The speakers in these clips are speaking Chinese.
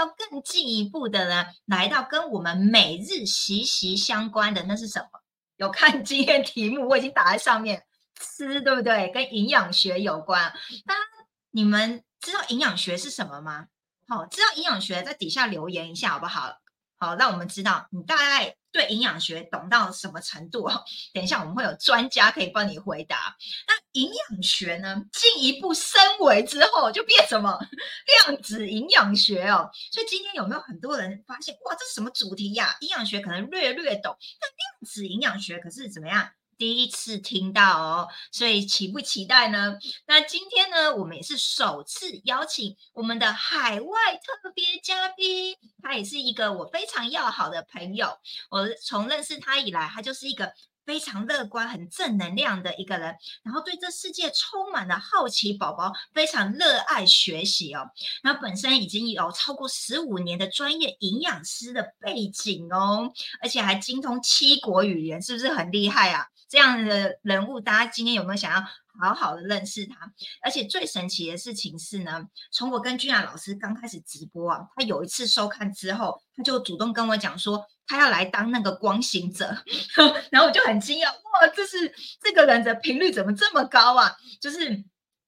要更进一步的呢，来到跟我们每日息息相关的，那是什么？有看今天题目，我已经打在上面，吃对不对？跟营养学有关。当你们知道营养学是什么吗？好，知道营养学在底下留言一下好不好？好，让我们知道你大概对营养学懂到什么程度哦。等一下我们会有专家可以帮你回答。那营养学呢，进一步升维之后就变什么量子营养学哦。所以今天有没有很多人发现哇，这什么主题呀？营养学可能略略懂，那量子营养学可是怎么样？第一次听到哦，所以期不期待呢？那今天呢，我们也是首次邀请我们的海外特别嘉宾，他也是一个我非常要好的朋友。我从认识他以来，他就是一个非常乐观、很正能量的一个人，然后对这世界充满了好奇，宝宝非常热爱学习哦。那本身已经有超过十五年的专业营养师的背景哦，而且还精通七国语言，是不是很厉害啊？这样的人物，大家今天有没有想要好好的认识他？而且最神奇的事情是呢，从我跟君雅老师刚开始直播啊，他有一次收看之后，他就主动跟我讲说，他要来当那个光行者，然后我就很惊讶，哇，这是这个人的频率怎么这么高啊？就是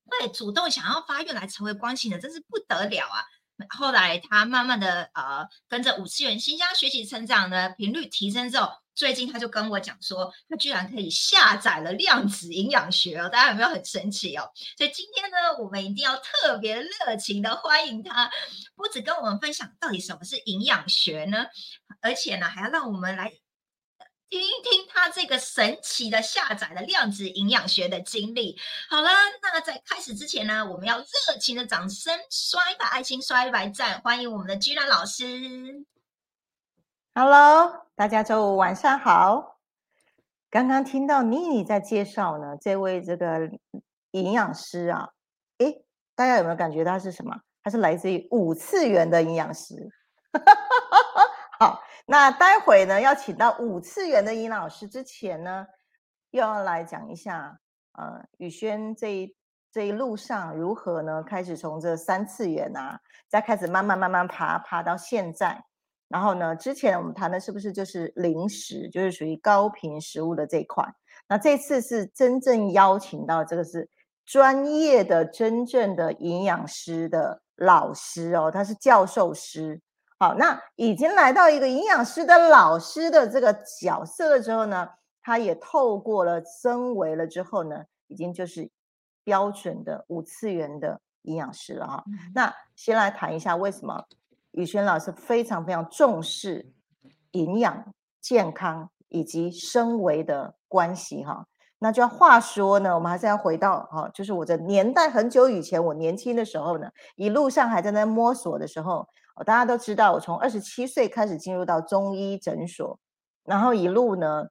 会主动想要发愿来成为光行者，真是不得了啊！后来他慢慢的呃，跟着五次元新家学习成长的频率提升之后。最近他就跟我讲说，他居然可以下载了量子营养学哦，大家有没有很神奇哦？所以今天呢，我们一定要特别热情的欢迎他，不止跟我们分享到底什么是营养学呢，而且呢，还要让我们来听一听他这个神奇的下载了量子营养学的经历。好了，那在开始之前呢，我们要热情的掌声刷一把爱心，刷一把赞，欢迎我们的居然老师。Hello，大家周五晚上好。刚刚听到妮妮在介绍呢，这位这个营养师啊，诶，大家有没有感觉他是什么？他是来自于五次元的营养师。好，那待会呢要请到五次元的营养师之前呢，又要来讲一下，呃，宇轩这一这一路上如何呢？开始从这三次元啊，再开始慢慢慢慢爬爬到现在。然后呢？之前我们谈的是不是就是零食，就是属于高频食物的这一块？那这次是真正邀请到这个是专业的、真正的营养师的老师哦，他是教授师。好，那已经来到一个营养师的老师的这个角色了之后呢，他也透过了升维了之后呢，已经就是标准的五次元的营养师了哈。那先来谈一下为什么。宇轩老师非常非常重视营养、健康以及身维的关系哈。那就要话说呢，我们还是要回到哈，就是我的年代很久以前，我年轻的时候呢，一路上还在那摸索的时候，大家都知道，我从二十七岁开始进入到中医诊所，然后一路呢，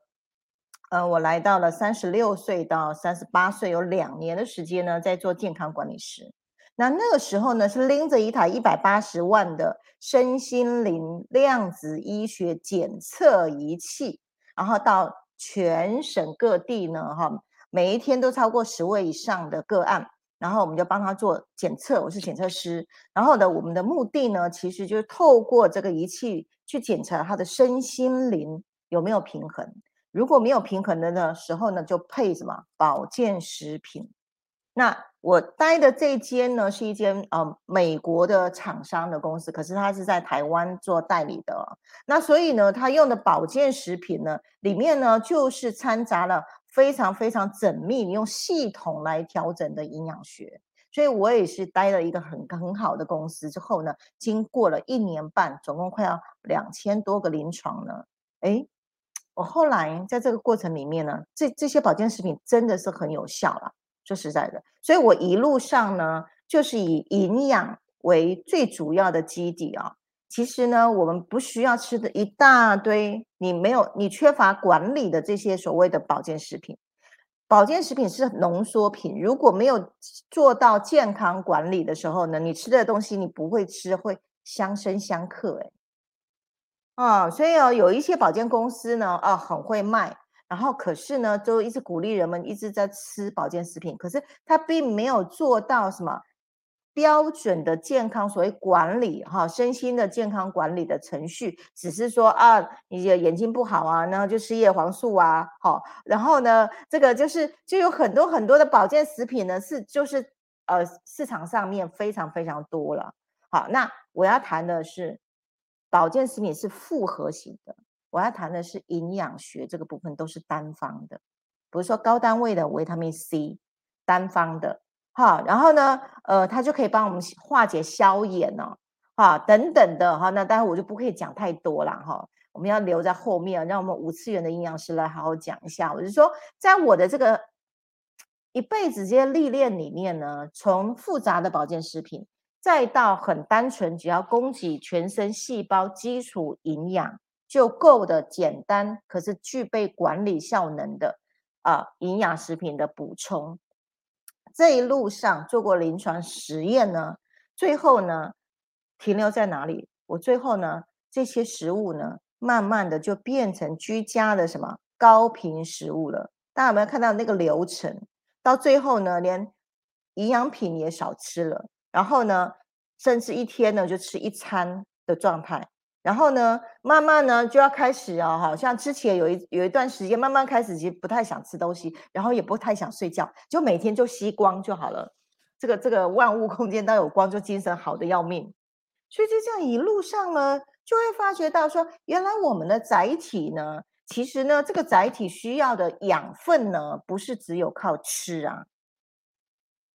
呃，我来到了三十六岁到三十八岁，有两年的时间呢，在做健康管理师。那那个时候呢，是拎着一台一百八十万的身心灵量子医学检测仪器，然后到全省各地呢，哈，每一天都超过十位以上的个案，然后我们就帮他做检测，我是检测师，然后呢，我们的目的呢，其实就是透过这个仪器去检查他的身心灵有没有平衡，如果没有平衡的呢时候呢，就配什么保健食品。那我待的这间呢，是一间呃美国的厂商的公司，可是它是在台湾做代理的。那所以呢，它用的保健食品呢，里面呢就是掺杂了非常非常缜密、用系统来调整的营养学。所以我也是待了一个很很好的公司之后呢，经过了一年半，总共快要两千多个临床呢。哎，我后来在这个过程里面呢，这这些保健食品真的是很有效了。说实在的，所以我一路上呢，就是以营养为最主要的基底啊。其实呢，我们不需要吃的一大堆，你没有你缺乏管理的这些所谓的保健食品。保健食品是浓缩品，如果没有做到健康管理的时候呢，你吃的东西你不会吃，会相生相克哎。啊，所以哦，有一些保健公司呢，啊，很会卖。然后，可是呢，就一直鼓励人们一直在吃保健食品，可是他并没有做到什么标准的健康，所谓管理哈，身心的健康管理的程序，只是说啊，你的眼睛不好啊，然后就吃叶黄素啊，好，然后呢，这个就是就有很多很多的保健食品呢，是就是呃市场上面非常非常多了。好，那我要谈的是保健食品是复合型的，我要谈的是营养学这个部分都是单方的，比如说高单位的维他命 C，单方的。哈，然后呢，呃，它就可以帮我们化解消炎哦，哈，等等的哈，那当然我就不可以讲太多了哈，我们要留在后面，让我们五次元的营养师来好好讲一下。我就说，在我的这个一辈子这些历练里面呢，从复杂的保健食品，再到很单纯，只要供给全身细胞基础营养就够的简单，可是具备管理效能的啊营养食品的补充。这一路上做过临床实验呢，最后呢停留在哪里？我最后呢这些食物呢，慢慢的就变成居家的什么高频食物了。大家有没有看到那个流程？到最后呢，连营养品也少吃了，然后呢，甚至一天呢就吃一餐的状态。然后呢，慢慢呢就要开始哦，好像之前有一有一段时间，慢慢开始其实不太想吃东西，然后也不太想睡觉，就每天就吸光就好了。这个这个万物空间都有光，就精神好的要命。所以就这样一路上呢，就会发觉到说，原来我们的载体呢，其实呢，这个载体需要的养分呢，不是只有靠吃啊。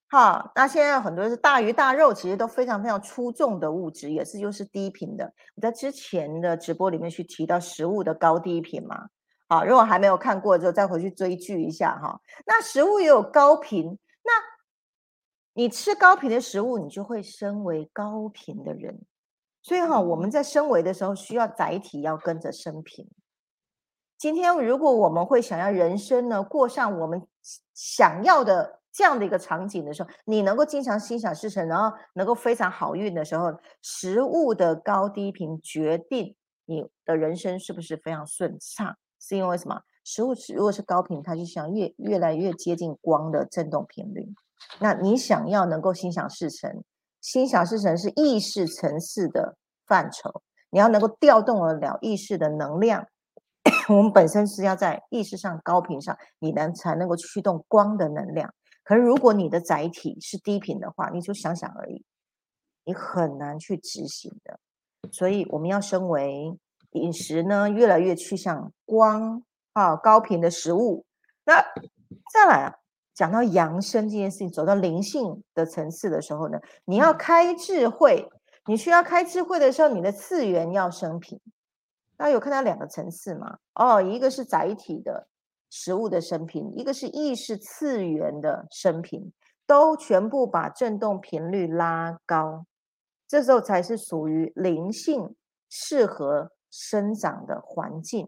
好，那现在很多是大鱼大肉，其实都非常非常出众的物质，也是又是低频的。我在之前的直播里面去提到食物的高低频嘛。好，如果还没有看过之后，再回去追剧一下哈。那食物也有高频，那你吃高频的食物，你就会身为高频的人。所以哈，我们在升维的时候，需要载体要跟着升频。今天如果我们会想要人生呢，过上我们想要的。这样的一个场景的时候，你能够经常心想事成，然后能够非常好运的时候，食物的高低频决定你的人生是不是非常顺畅？是因为什么？食物如果是高频，它就想越越来越接近光的振动频率。那你想要能够心想事成，心想事成是意识层次的范畴，你要能够调动得了意识的能量。我们本身是要在意识上高频上，你能才能够驱动光的能量。可是，如果你的载体是低频的话，你就想想而已，你很难去执行的。所以，我们要身为饮食呢，越来越趋向光啊高频的食物。那再来啊，讲到扬升这件事情，走到灵性的层次的时候呢，你要开智慧，你需要开智慧的时候，你的次元要升频。大家有看到两个层次吗？哦，一个是载体的。食物的生平，一个是意识次元的生平，都全部把振动频率拉高，这时候才是属于灵性适合生长的环境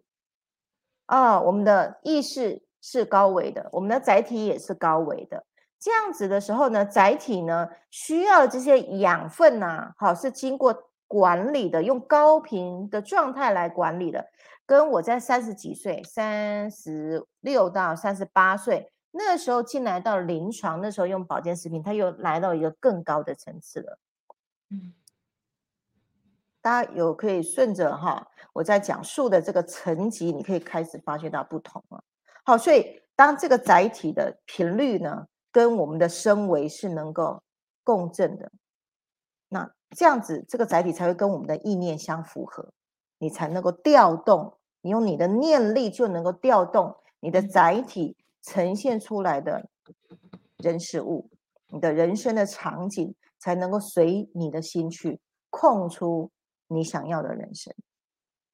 啊！我们的意识是高维的，我们的载体也是高维的，这样子的时候呢，载体呢需要这些养分呐，好是经过管理的，用高频的状态来管理的。跟我在三十几岁，三十六到三十八岁那时候进来到临床，那时候用保健食品，它又来到一个更高的层次了。嗯，大家有可以顺着哈，我在讲述的这个层级，你可以开始发觉到不同了。好，所以当这个载体的频率呢，跟我们的身维是能够共振的，那这样子这个载体才会跟我们的意念相符合，你才能够调动。你用你的念力就能够调动你的载体呈现出来的人事物，你的人生的场景才能够随你的心去空出你想要的人生。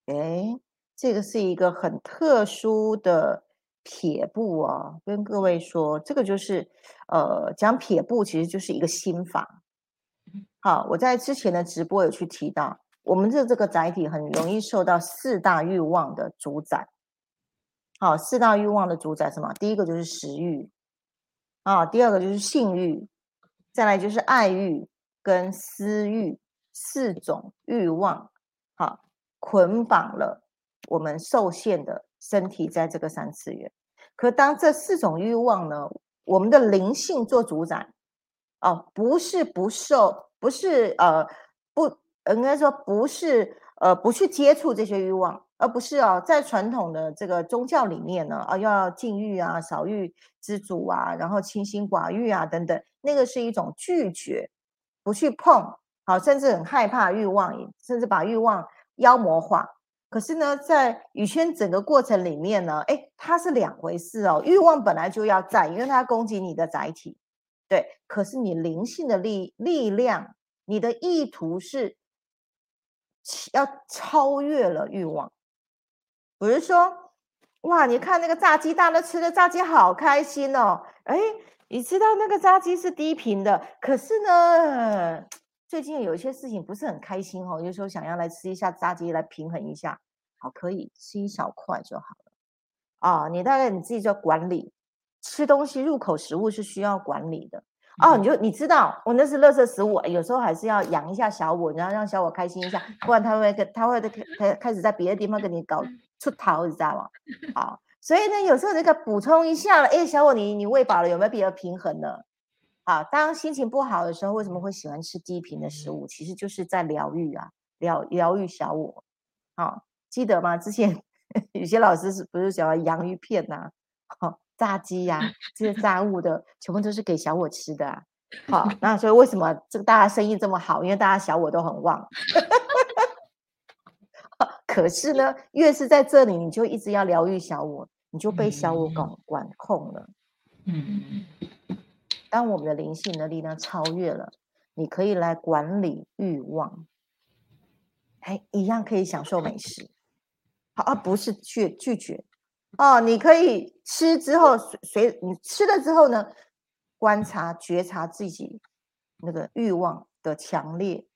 哎，这个是一个很特殊的撇步哦！跟各位说，这个就是呃讲撇步，其实就是一个心法。好，我在之前的直播有去提到。我们的这个载体很容易受到四大欲望的主宰。好，四大欲望的主宰什么？第一个就是食欲，啊，第二个就是性欲，再来就是爱欲跟私欲四种欲望，好，捆绑了我们受限的身体在这个三次元。可当这四种欲望呢，我们的灵性做主宰，哦，不是不受，不是呃应该说不是呃不去接触这些欲望，而不是哦，在传统的这个宗教里面呢，啊要禁欲啊、少欲知足啊，然后清心寡欲啊等等，那个是一种拒绝，不去碰，好，甚至很害怕欲望，甚至把欲望妖魔化。可是呢，在宇轩整个过程里面呢，哎，它是两回事哦。欲望本来就要在，因为它攻击你的载体，对。可是你灵性的力力量，你的意图是要超越了欲望。比如说，哇，你看那个炸鸡，大家吃的炸鸡好开心哦。哎，你知道那个炸鸡是低频的，可是呢，最近有一些事情不是很开心哦，有时候想要来吃一下炸鸡来平衡一下。好，可以吃一小块就好了。啊，你大概你自己要管理吃东西，入口食物是需要管理的。哦，你就你知道，我那是垃圾食物，有时候还是要养一下小我，然后让小我开心一下，不然他会跟他会开开始在别的地方跟你搞 出逃，你知道吗？好，所以呢，有时候这个补充一下了，哎，小我你你喂饱了，有没有比较平衡呢？好，当心情不好的时候，为什么会喜欢吃低频的食物？其实就是在疗愈啊，疗疗愈小我。好。记得吗？之前 有些老师是不是讲洋芋片呐、好 炸鸡呀这些炸物的，全部都是给小我吃的。啊好，那所以为什么这个大家生意这么好？因为大家小我都很旺。可是呢，越是在这里，你就一直要疗愈小我，你就被小我管管控了。嗯。当我们的灵性的力量超越了，你可以来管理欲望，哎，一样可以享受美食。好，而不是去拒绝哦。你可以吃之后随随你吃了之后呢，观察觉察自己那个欲望的强烈，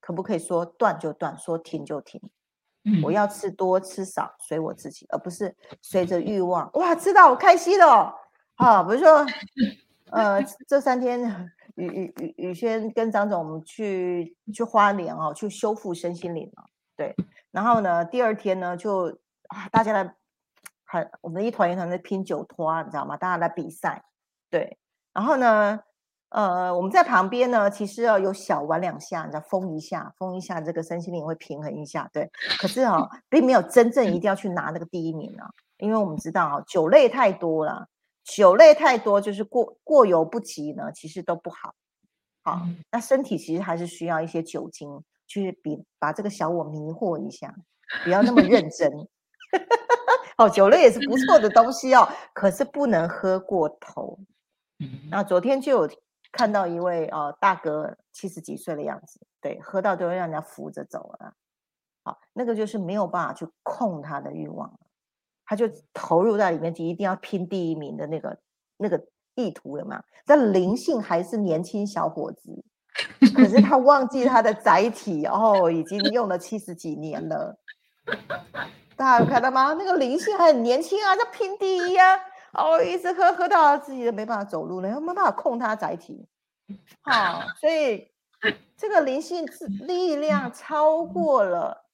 可不可以说断就断，说停就停？我要吃多吃少随我自己，而不是随着欲望。哇，吃到我开心了。好，比如说，呃，这三天雨雨雨雨轩跟张总我们去去花莲哦，去修复身心灵啊，对。然后呢，第二天呢，就啊，大家来，很我们一团一团在拼酒托，你知道吗？大家来比赛，对。然后呢，呃，我们在旁边呢，其实要有小玩两下，你知道，疯一下，疯一下，这个身心灵会平衡一下，对。可是啊，并没有真正一定要去拿那个第一名啊，因为我们知道啊，酒类太多了，酒类太多就是过过犹不及呢，其实都不好。好，那身体其实还是需要一些酒精。去比把这个小我迷惑一下，不要那么认真。哦，酒类也是不错的东西哦，可是不能喝过头。那昨天就有看到一位哦大哥，七十几岁的样子，对，喝到都要让人家扶着走了。好，那个就是没有办法去控他的欲望，他就投入在里面，就一定要拼第一名的那个那个意图有没有？但灵性还是年轻小伙子。可是他忘记他的载体，哦，已经用了七十几年了。大家有看到吗？那个灵性很年轻啊，在拼第一啊，哦，一直喝喝到自己都没办法走路了，没办法控他载体。好，所以这个灵性力量超过了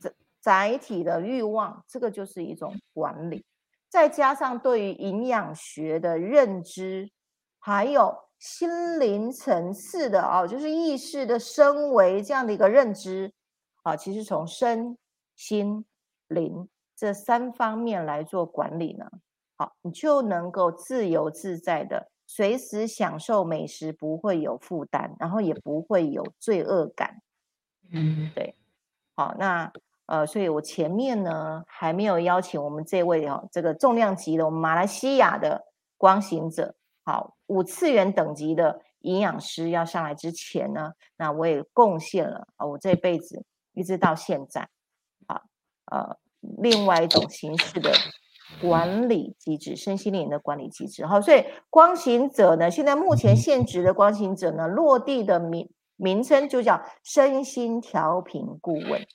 载载体的欲望，这个就是一种管理。再加上对于营养学的认知，还有。心灵层次的啊，就是意识的升维这样的一个认知啊，其实从身心灵这三方面来做管理呢，好，你就能够自由自在的随时享受美食，不会有负担，然后也不会有罪恶感。嗯，对，好，那呃，所以我前面呢还没有邀请我们这位哦，这个重量级的我们马来西亚的光行者。好，五次元等级的营养师要上来之前呢，那我也贡献了啊，我这辈子一直到现在，啊呃，另外一种形式的管理机制，身心灵的管理机制。好，所以光行者呢，现在目前现职的光行者呢，落地的名名称就叫身心调频顾问。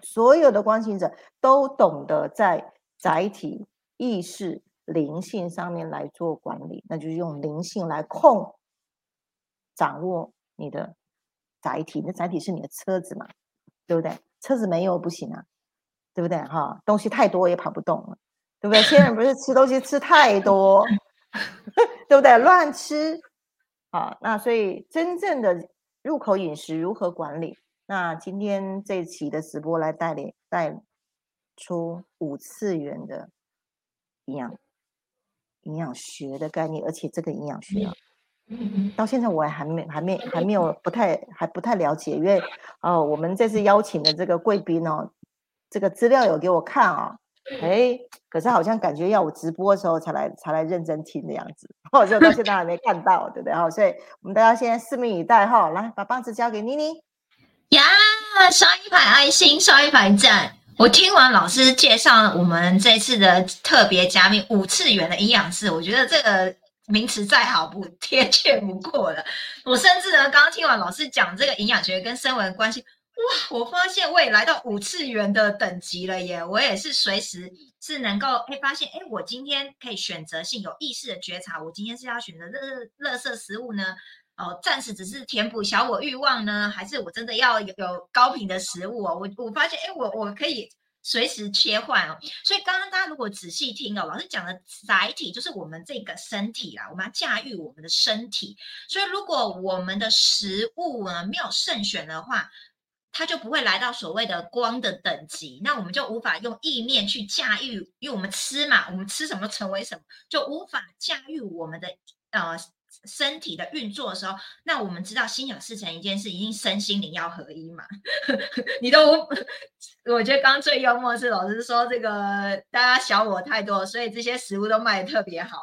所有的光行者都懂得在载体意识。灵性上面来做管理，那就是用灵性来控、掌握你的载体。那载体是你的车子嘛，对不对？车子没有不行啊，对不对？哈，东西太多也跑不动了，对不对？现在不是吃东西吃太多，对不对？乱吃好，那所以真正的入口饮食如何管理？那今天这期的直播来带领带出五次元的营养营养学的概念，而且这个营养学啊，到现在我还没还没还没有不太还不太了解，因为哦，我们这次邀请的这个贵宾哦，这个资料有给我看哦，哎，可是好像感觉要我直播的时候才来才来认真听的样子，或者到现在还没看到，对不对？哈，所以我们大家现在拭目以待哈，来把棒子交给妮妮。呀，刷一排爱心，刷一排赞。我听完老师介绍我们这次的特别嘉宾五次元的营养师，我觉得这个名词再好不 贴切不过了。我甚至呢，刚刚听完老师讲这个营养学跟生文关系，哇，我发现我也来到五次元的等级了耶！我也是随时是能够哎发现哎，我今天可以选择性有意识的觉察，我今天是要选择热热色食物呢？哦，暂时只是填补小我欲望呢，还是我真的要有有高频的食物哦？我我发现，哎，我我可以随时切换哦。所以刚刚大家如果仔细听哦，老师讲的载体就是我们这个身体啦，我们要驾驭我们的身体。所以如果我们的食物呢没有慎选的话，它就不会来到所谓的光的等级，那我们就无法用意念去驾驭，因为我们吃嘛，我们吃什么成为什么，就无法驾驭我们的呃。身体的运作的时候，那我们知道心想事成一件事，一定身心灵要合一嘛。你都，我觉得刚最幽默是老师说这个大家小我太多，所以这些食物都卖的特别好。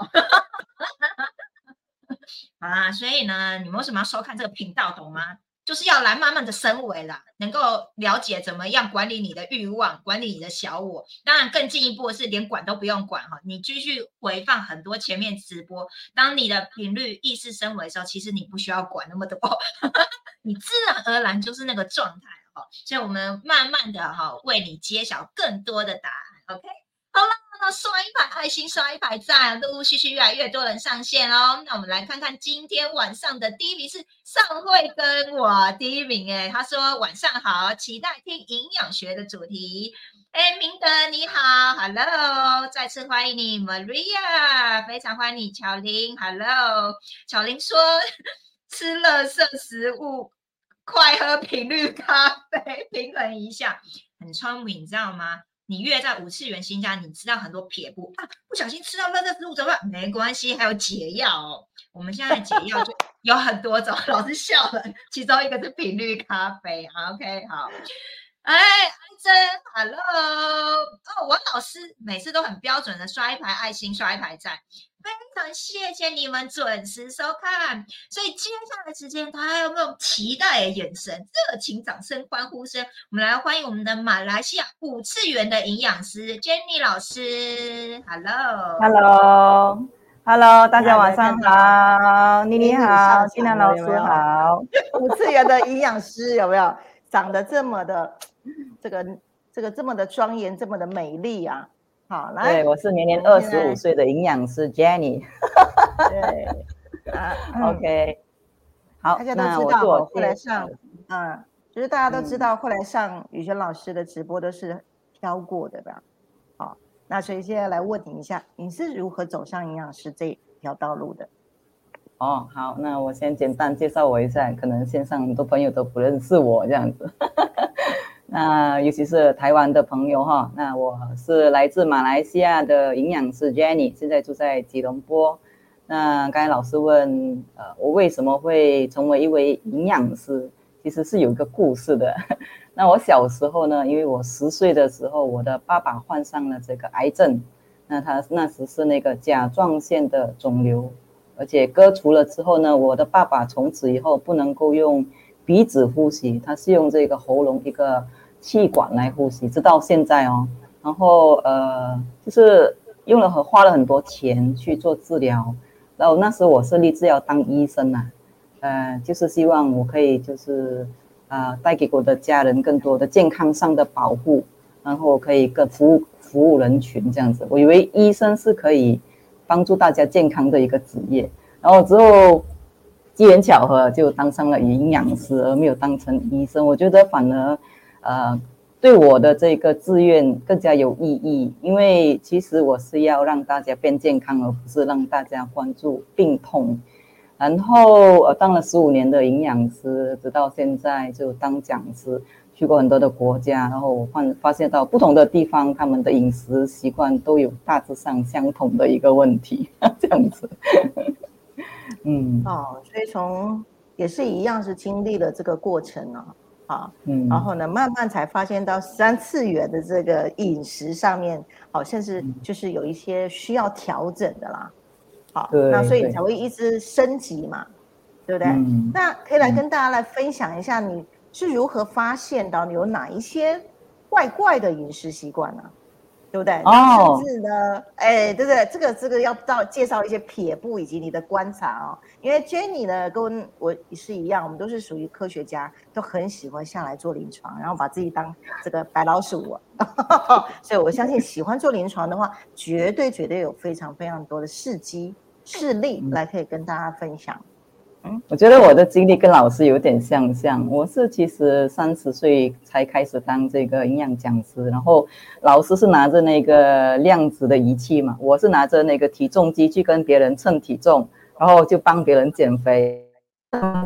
好 啦，所以呢，你们为什么要收看这个频道，懂吗？就是要来慢慢的升维啦，能够了解怎么样管理你的欲望，管理你的小我。当然，更进一步是连管都不用管哈，你继续回放很多前面直播。当你的频率意识升维的时候，其实你不需要管那么多，你自然而然就是那个状态哈。所以我们慢慢的哈，为你揭晓更多的答案。OK，好了。那刷一排爱心，刷一排赞，陆陆续续越来越多人上线哦。那我们来看看今天晚上的第一名是尚慧跟我第一名哎，他说晚上好，期待听营养学的主题。哎，明德你好，Hello，再次欢迎你，Maria，非常欢迎你，巧玲，Hello，巧玲说吃乐色食物，快喝频率咖啡，平衡一下，很聪明，你知道吗？你越在五次元新家，你吃到很多撇步啊，不小心吃到垃圾食物怎么办？没关系，还有解药哦。我们现在解药就 有很多种，老师笑了，其中一个是频率咖啡。OK，好。哎，安珍，Hello，哦，王老师每次都很标准的刷一排爱心，刷一排赞。非常谢谢你们准时收看，所以接下来时间，大家有没有期待的眼神、热情掌声、欢呼声？我们来欢迎我们的马来西亚五次元的营养师 Jenny 老师。Hello，Hello，Hello，大家晚上好，妮妮好，金兰老师好。五次元的营养师有没有长得这么的这个这个这么的庄严，这么的美丽啊？好，来，对，我是年年二十五岁的营养师 Jenny。对，啊，OK，好，大家都知道，后来上，嗯，就是大家都知道，后来上宇轩老师的直播都是挑过的吧？好，那所以现在来问你一下，你是如何走上营养师这条道路的？哦，好，那我先简单介绍我一下，可能线上很多朋友都不认识我这样子。那尤其是台湾的朋友哈，那我是来自马来西亚的营养师 Jenny，现在住在吉隆坡。那刚才老师问，呃，我为什么会成为一位营养师？其实是有一个故事的。那我小时候呢，因为我十岁的时候，我的爸爸患上了这个癌症，那他那时是那个甲状腺的肿瘤，而且割除了之后呢，我的爸爸从此以后不能够用鼻子呼吸，他是用这个喉咙一个。气管来呼吸，直到现在哦。然后呃，就是用了和花了很多钱去做治疗。然后那时我是立志要当医生呐，呃，就是希望我可以就是啊，带给我的家人更多的健康上的保护，然后可以更服务服务人群这样子。我以为医生是可以帮助大家健康的一个职业。然后之后机缘巧合就当上了营养师，而没有当成医生。我觉得反而。呃，对我的这个志愿更加有意义，因为其实我是要让大家变健康，而不是让大家关注病痛。然后呃当了十五年的营养师，直到现在就当讲师，去过很多的国家，然后我发发现到不同的地方，他们的饮食习惯都有大致上相同的一个问题，这样子。嗯，哦，所以从也是一样是经历了这个过程呢，啊，嗯，然后呢，慢慢才发现到三次元的这个饮食上面，好像是就是有一些需要调整的啦，好，那所以你才会一直升级嘛，对不对？那可以来跟大家来分享一下，你是如何发现到你有哪一些怪怪的饮食习惯呢？对不对？哦，甚至呢，哎，对不对？这个这个要到介绍一些撇步以及你的观察哦。因为 Jenny 呢，跟我是一样，我们都是属于科学家，都很喜欢下来做临床，然后把自己当这个白老鼠。所以我相信，喜欢做临床的话，绝对绝对有非常非常多的事迹事例来可以跟大家分享。我觉得我的经历跟老师有点相像。我是其实三十岁才开始当这个营养讲师，然后老师是拿着那个量子的仪器嘛，我是拿着那个体重机去跟别人称体重，然后就帮别人减肥。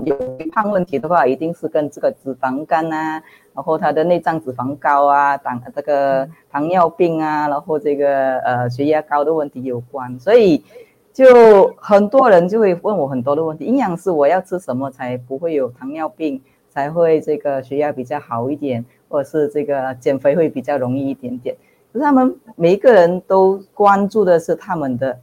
有肥胖问题的话，一定是跟这个脂肪肝啊，然后他的内脏脂肪高啊，糖这个糖尿病啊，然后这个呃血压高的问题有关，所以。就很多人就会问我很多的问题，营养师我要吃什么才不会有糖尿病，才会这个血压比较好一点，或者是这个减肥会比较容易一点点。可是他们每一个人都关注的是他们的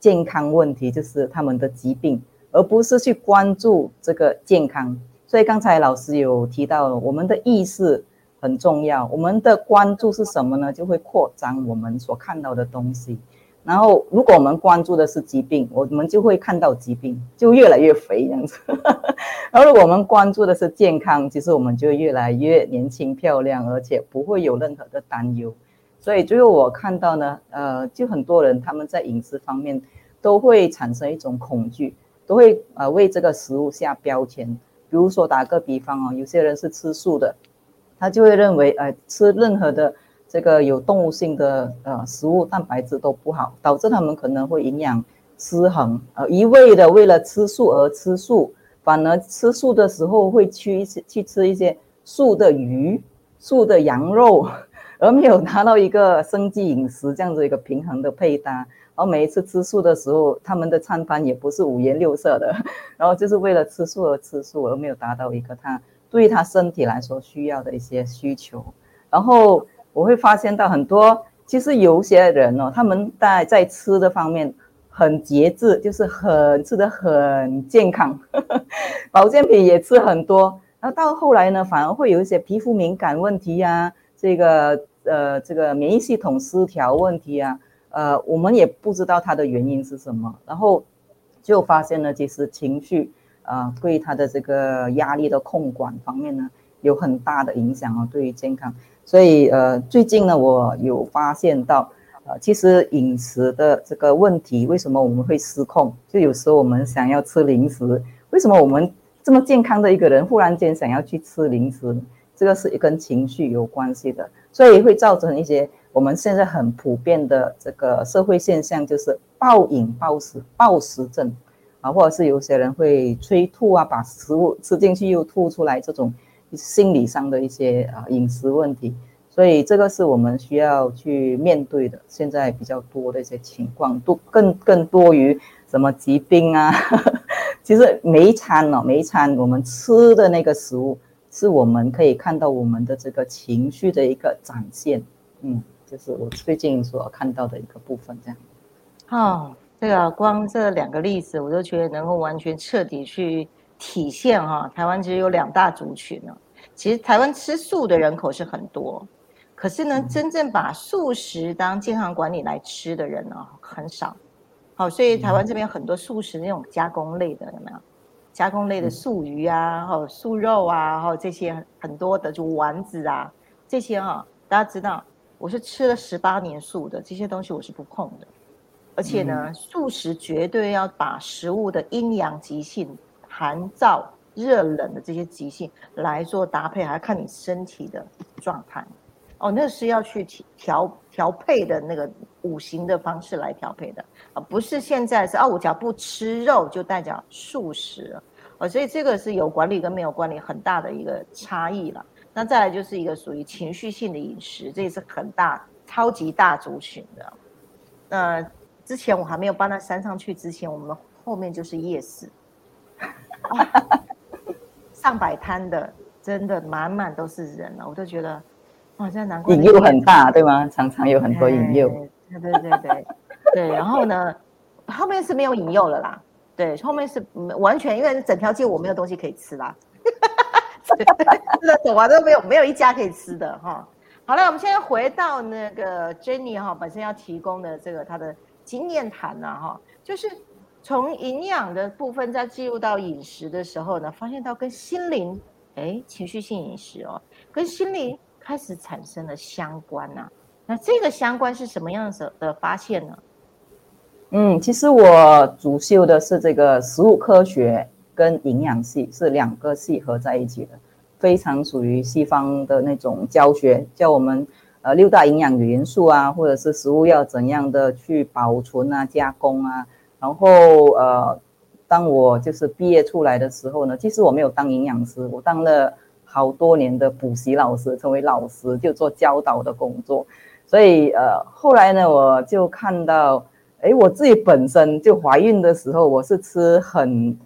健康问题，就是他们的疾病，而不是去关注这个健康。所以刚才老师有提到，我们的意识很重要，我们的关注是什么呢？就会扩张我们所看到的东西。然后，如果我们关注的是疾病，我们就会看到疾病，就越来越肥这样子。然后，如果我们关注的是健康，其实我们就越来越年轻漂亮，而且不会有任何的担忧。所以，最后我看到呢，呃，就很多人他们在饮食方面都会产生一种恐惧，都会呃为这个食物下标签。比如说，打个比方哦，有些人是吃素的，他就会认为，呃，吃任何的。这个有动物性的呃食物，蛋白质都不好，导致他们可能会营养失衡，呃，一味的为了吃素而吃素，反而吃素的时候会去去吃一些素的鱼、素的羊肉，而没有达到一个生计饮食这样子一个平衡的配搭。然后每一次吃素的时候，他们的餐盘也不是五颜六色的，然后就是为了吃素而吃素，而没有达到一个他对他身体来说需要的一些需求，然后。我会发现到很多，其实有些人哦，他们在在吃的方面很节制，就是很吃的很健康，保健品也吃很多，然后到后来呢，反而会有一些皮肤敏感问题呀，这个呃这个免疫系统失调问题啊，呃我们也不知道它的原因是什么，然后就发现呢，其实情绪啊对他的这个压力的控管方面呢有很大的影响哦，对于健康。所以，呃，最近呢，我有发现到，呃，其实饮食的这个问题，为什么我们会失控？就有时候我们想要吃零食，为什么我们这么健康的一个人，忽然间想要去吃零食？这个是跟情绪有关系的，所以会造成一些我们现在很普遍的这个社会现象，就是暴饮暴食、暴食症啊，或者是有些人会催吐啊，把食物吃进去又吐出来这种。心理上的一些啊饮食问题，所以这个是我们需要去面对的。现在比较多的一些情况，都更更多于什么疾病啊？其实每一餐哦，每一餐我们吃的那个食物，是我们可以看到我们的这个情绪的一个展现。嗯，就是我最近所看到的一个部分，这样。哦，对啊，光这两个例子，我都觉得能够完全彻底去。体现哈，台湾其实有两大族群呢。其实台湾吃素的人口是很多，可是呢，真正把素食当健康管理来吃的人呢很少。好，所以台湾这边很多素食那种加工类的有没有？加工类的素鱼啊，还有素肉啊，还有这些很多的就丸子啊，这些哈，大家知道，我是吃了十八年素的，这些东西我是不碰的。而且呢，素食绝对要把食物的阴阳极性。寒燥、热冷的这些极性来做搭配，还要看你身体的状态。哦，那是要去调调配的那个五行的方式来调配的啊，不是现在是啊，我只要不吃肉就代表素食哦，所以这个是有管理跟没有管理很大的一个差异了。那再来就是一个属于情绪性的饮食，这也是很大超级大族群的。那之前我还没有搬到山上去之前，我们后面就是夜市，上百摊的，真的满满都是人了，我都觉得。哇，这难怪引诱很大，对吗？常常有很多引诱。对对对对对。然后呢，后面是没有引诱了啦。对，后面是完全因为整条街我没有东西可以吃啦。是的，走完都没有没有一家可以吃的哈。好了，我们现在回到那个 Jenny 哈本身要提供的这个她的经验谈呢哈，就是从营养的部分再进入到饮食的时候呢，发现到跟心灵哎情绪性饮食哦，跟心灵。开始产生了相关呐，那这个相关是什么样子的发现呢？嗯，其实我主修的是这个食物科学跟营养系，是两个系合在一起的，非常属于西方的那种教学，教我们呃六大营养元素啊，或者是食物要怎样的去保存啊、加工啊。然后呃，当我就是毕业出来的时候呢，其实我没有当营养师，我当了。好多年的补习老师，成为老师就做教导的工作，所以呃，后来呢，我就看到，哎，我自己本身就怀孕的时候，我是吃很，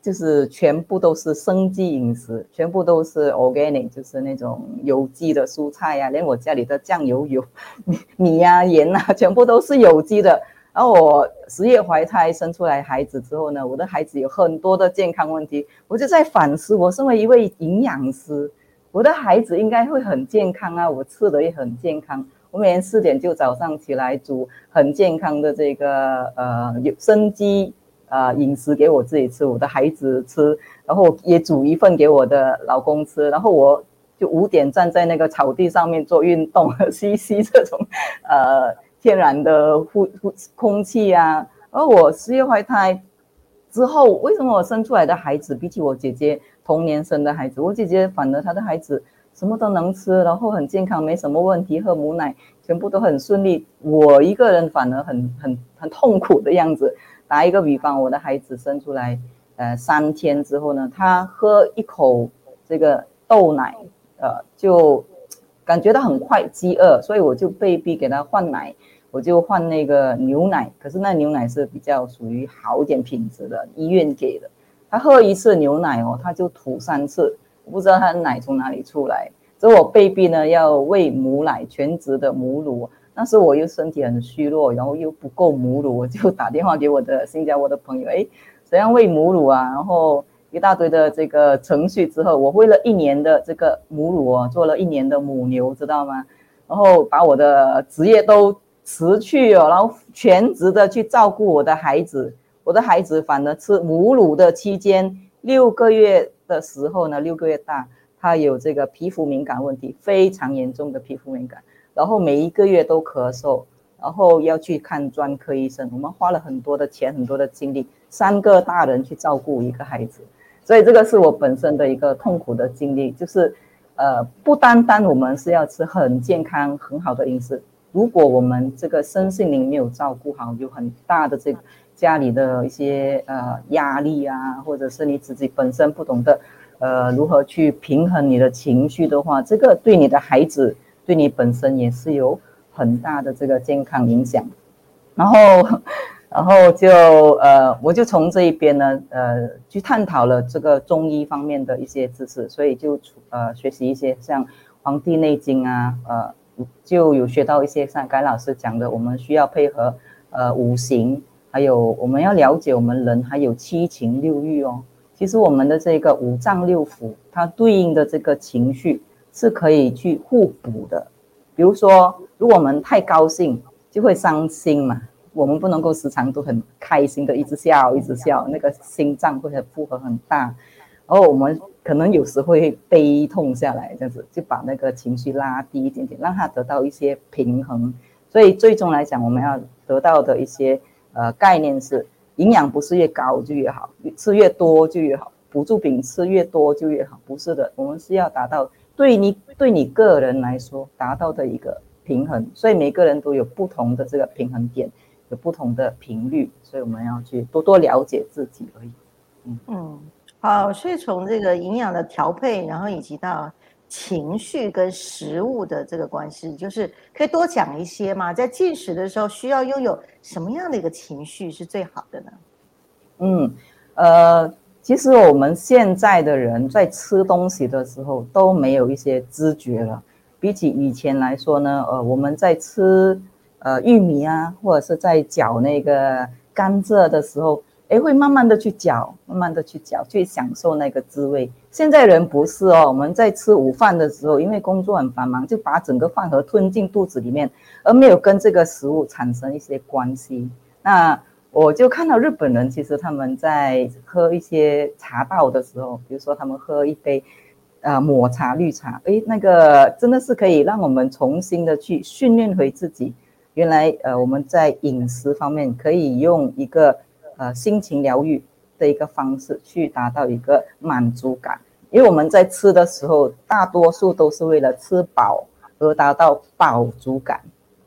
就是全部都是生机饮食，全部都是 organic，就是那种有机的蔬菜呀，连我家里的酱油油、米米呀、盐啊，全部都是有机的。然后我十月怀胎生出来孩子之后呢，我的孩子有很多的健康问题，我就在反思。我身为一位营养师，我的孩子应该会很健康啊，我吃的也很健康。我每天四点就早上起来煮很健康的这个呃有生机呃饮食给我自己吃，我的孩子吃，然后也煮一份给我的老公吃，然后我就五点站在那个草地上面做运动，吸吸这种呃。天然的呼呼空气啊，而我十月怀胎之后，为什么我生出来的孩子比起我姐姐同年生的孩子，我姐姐反而她的孩子什么都能吃，然后很健康，没什么问题，喝母奶全部都很顺利。我一个人反而很很很痛苦的样子。打一个比方，我的孩子生出来，呃，三天之后呢，他喝一口这个豆奶，呃，就感觉到很快饥饿，所以我就被逼给他换奶。我就换那个牛奶，可是那牛奶是比较属于好一点品质的，医院给的。他喝一次牛奶哦，他就吐三次，我不知道他的奶从哪里出来。所以我被逼呢要喂母奶，全职的母乳。那时我又身体很虚弱，然后又不够母乳，我就打电话给我的新加坡的朋友，哎，怎样喂母乳啊？然后一大堆的这个程序之后，我喂了一年的这个母乳哦，做了一年的母牛，知道吗？然后把我的职业都。辞去哦，然后全职的去照顾我的孩子。我的孩子反而吃母乳的期间，六个月的时候呢，六个月大，他有这个皮肤敏感问题，非常严重的皮肤敏感。然后每一个月都咳嗽，然后要去看专科医生。我们花了很多的钱，很多的精力，三个大人去照顾一个孩子，所以这个是我本身的一个痛苦的经历。就是，呃，不单单我们是要吃很健康、很好的饮食。如果我们这个身心灵没有照顾好，有很大的这个家里的一些呃压力啊，或者是你自己本身不懂得呃如何去平衡你的情绪的话，这个对你的孩子，对你本身也是有很大的这个健康影响。然后，然后就呃，我就从这一边呢，呃，去探讨了这个中医方面的一些知识，所以就呃学习一些像《黄帝内经》啊，呃。就有学到一些像甘老师讲的，我们需要配合呃五行，还有我们要了解我们人还有七情六欲哦。其实我们的这个五脏六腑，它对应的这个情绪是可以去互补的。比如说，如果我们太高兴，就会伤心嘛。我们不能够时常都很开心的一直笑一直笑，那个心脏会很负荷很大。然后我们。可能有时会悲痛下来，这样子就把那个情绪拉低一点点，让它得到一些平衡。所以最终来讲，我们要得到的一些呃概念是，营养不是越高就越好，吃越多就越好，补助品吃越多就越好，不是的，我们是要达到对你对你个人来说达到的一个平衡。所以每个人都有不同的这个平衡点，有不同的频率，所以我们要去多多了解自己而已。嗯嗯，好，所以从这个营养的调配，然后以及到。情绪跟食物的这个关系，就是可以多讲一些嘛。在进食的时候，需要拥有什么样的一个情绪是最好的呢？嗯，呃，其实我们现在的人在吃东西的时候都没有一些知觉了。比起以前来说呢，呃，我们在吃呃玉米啊，或者是在嚼那个甘蔗的时候。哎，会慢慢的去嚼，慢慢的去嚼，去享受那个滋味。现在人不是哦，我们在吃午饭的时候，因为工作很繁忙，就把整个饭盒吞进肚子里面，而没有跟这个食物产生一些关系。那我就看到日本人，其实他们在喝一些茶道的时候，比如说他们喝一杯，呃，抹茶绿茶，哎，那个真的是可以让我们重新的去训练回自己。原来，呃，我们在饮食方面可以用一个。呃，心情疗愈的一个方式，去达到一个满足感。因为我们在吃的时候，大多数都是为了吃饱而达到饱足感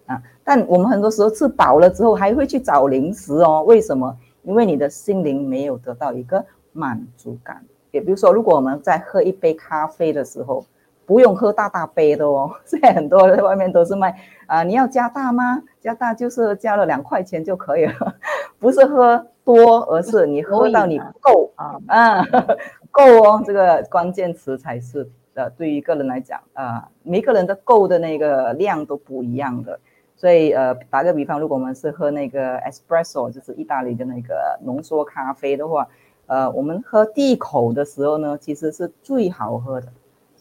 啊。但我们很多时候吃饱了之后，还会去找零食哦。为什么？因为你的心灵没有得到一个满足感。也比如说，如果我们在喝一杯咖啡的时候，不用喝大大杯的哦。现在很多在外面都是卖啊，你要加大吗？加大就是加了两块钱就可以了，不是喝。多，而是你喝到你够啊啊，够哦，这个关键词才是呃，对于个人来讲啊，每个人的够的那个量都不一样的，所以呃，打个比方，如果我们是喝那个 espresso，就是意大利的那个浓缩咖啡的话，呃，我们喝第一口的时候呢，其实是最好喝的，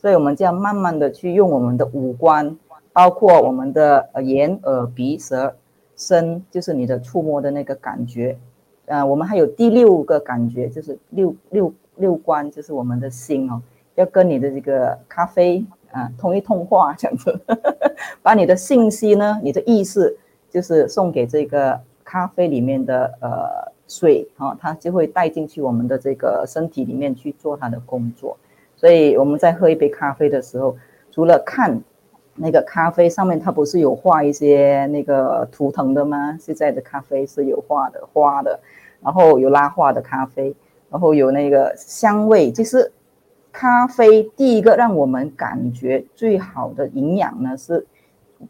所以我们这样慢慢的去用我们的五官，包括我们的眼、耳、鼻、舌、身，就是你的触摸的那个感觉。呃，我们还有第六个感觉，就是六六六关，就是我们的心哦，要跟你的这个咖啡啊通一通话，这样子，把你的信息呢，你的意识，就是送给这个咖啡里面的呃水啊，它就会带进去我们的这个身体里面去做它的工作。所以我们在喝一杯咖啡的时候，除了看那个咖啡上面，它不是有画一些那个图腾的吗？现在的咖啡是有画的花的。然后有拉花的咖啡，然后有那个香味。其实，咖啡第一个让我们感觉最好的营养呢是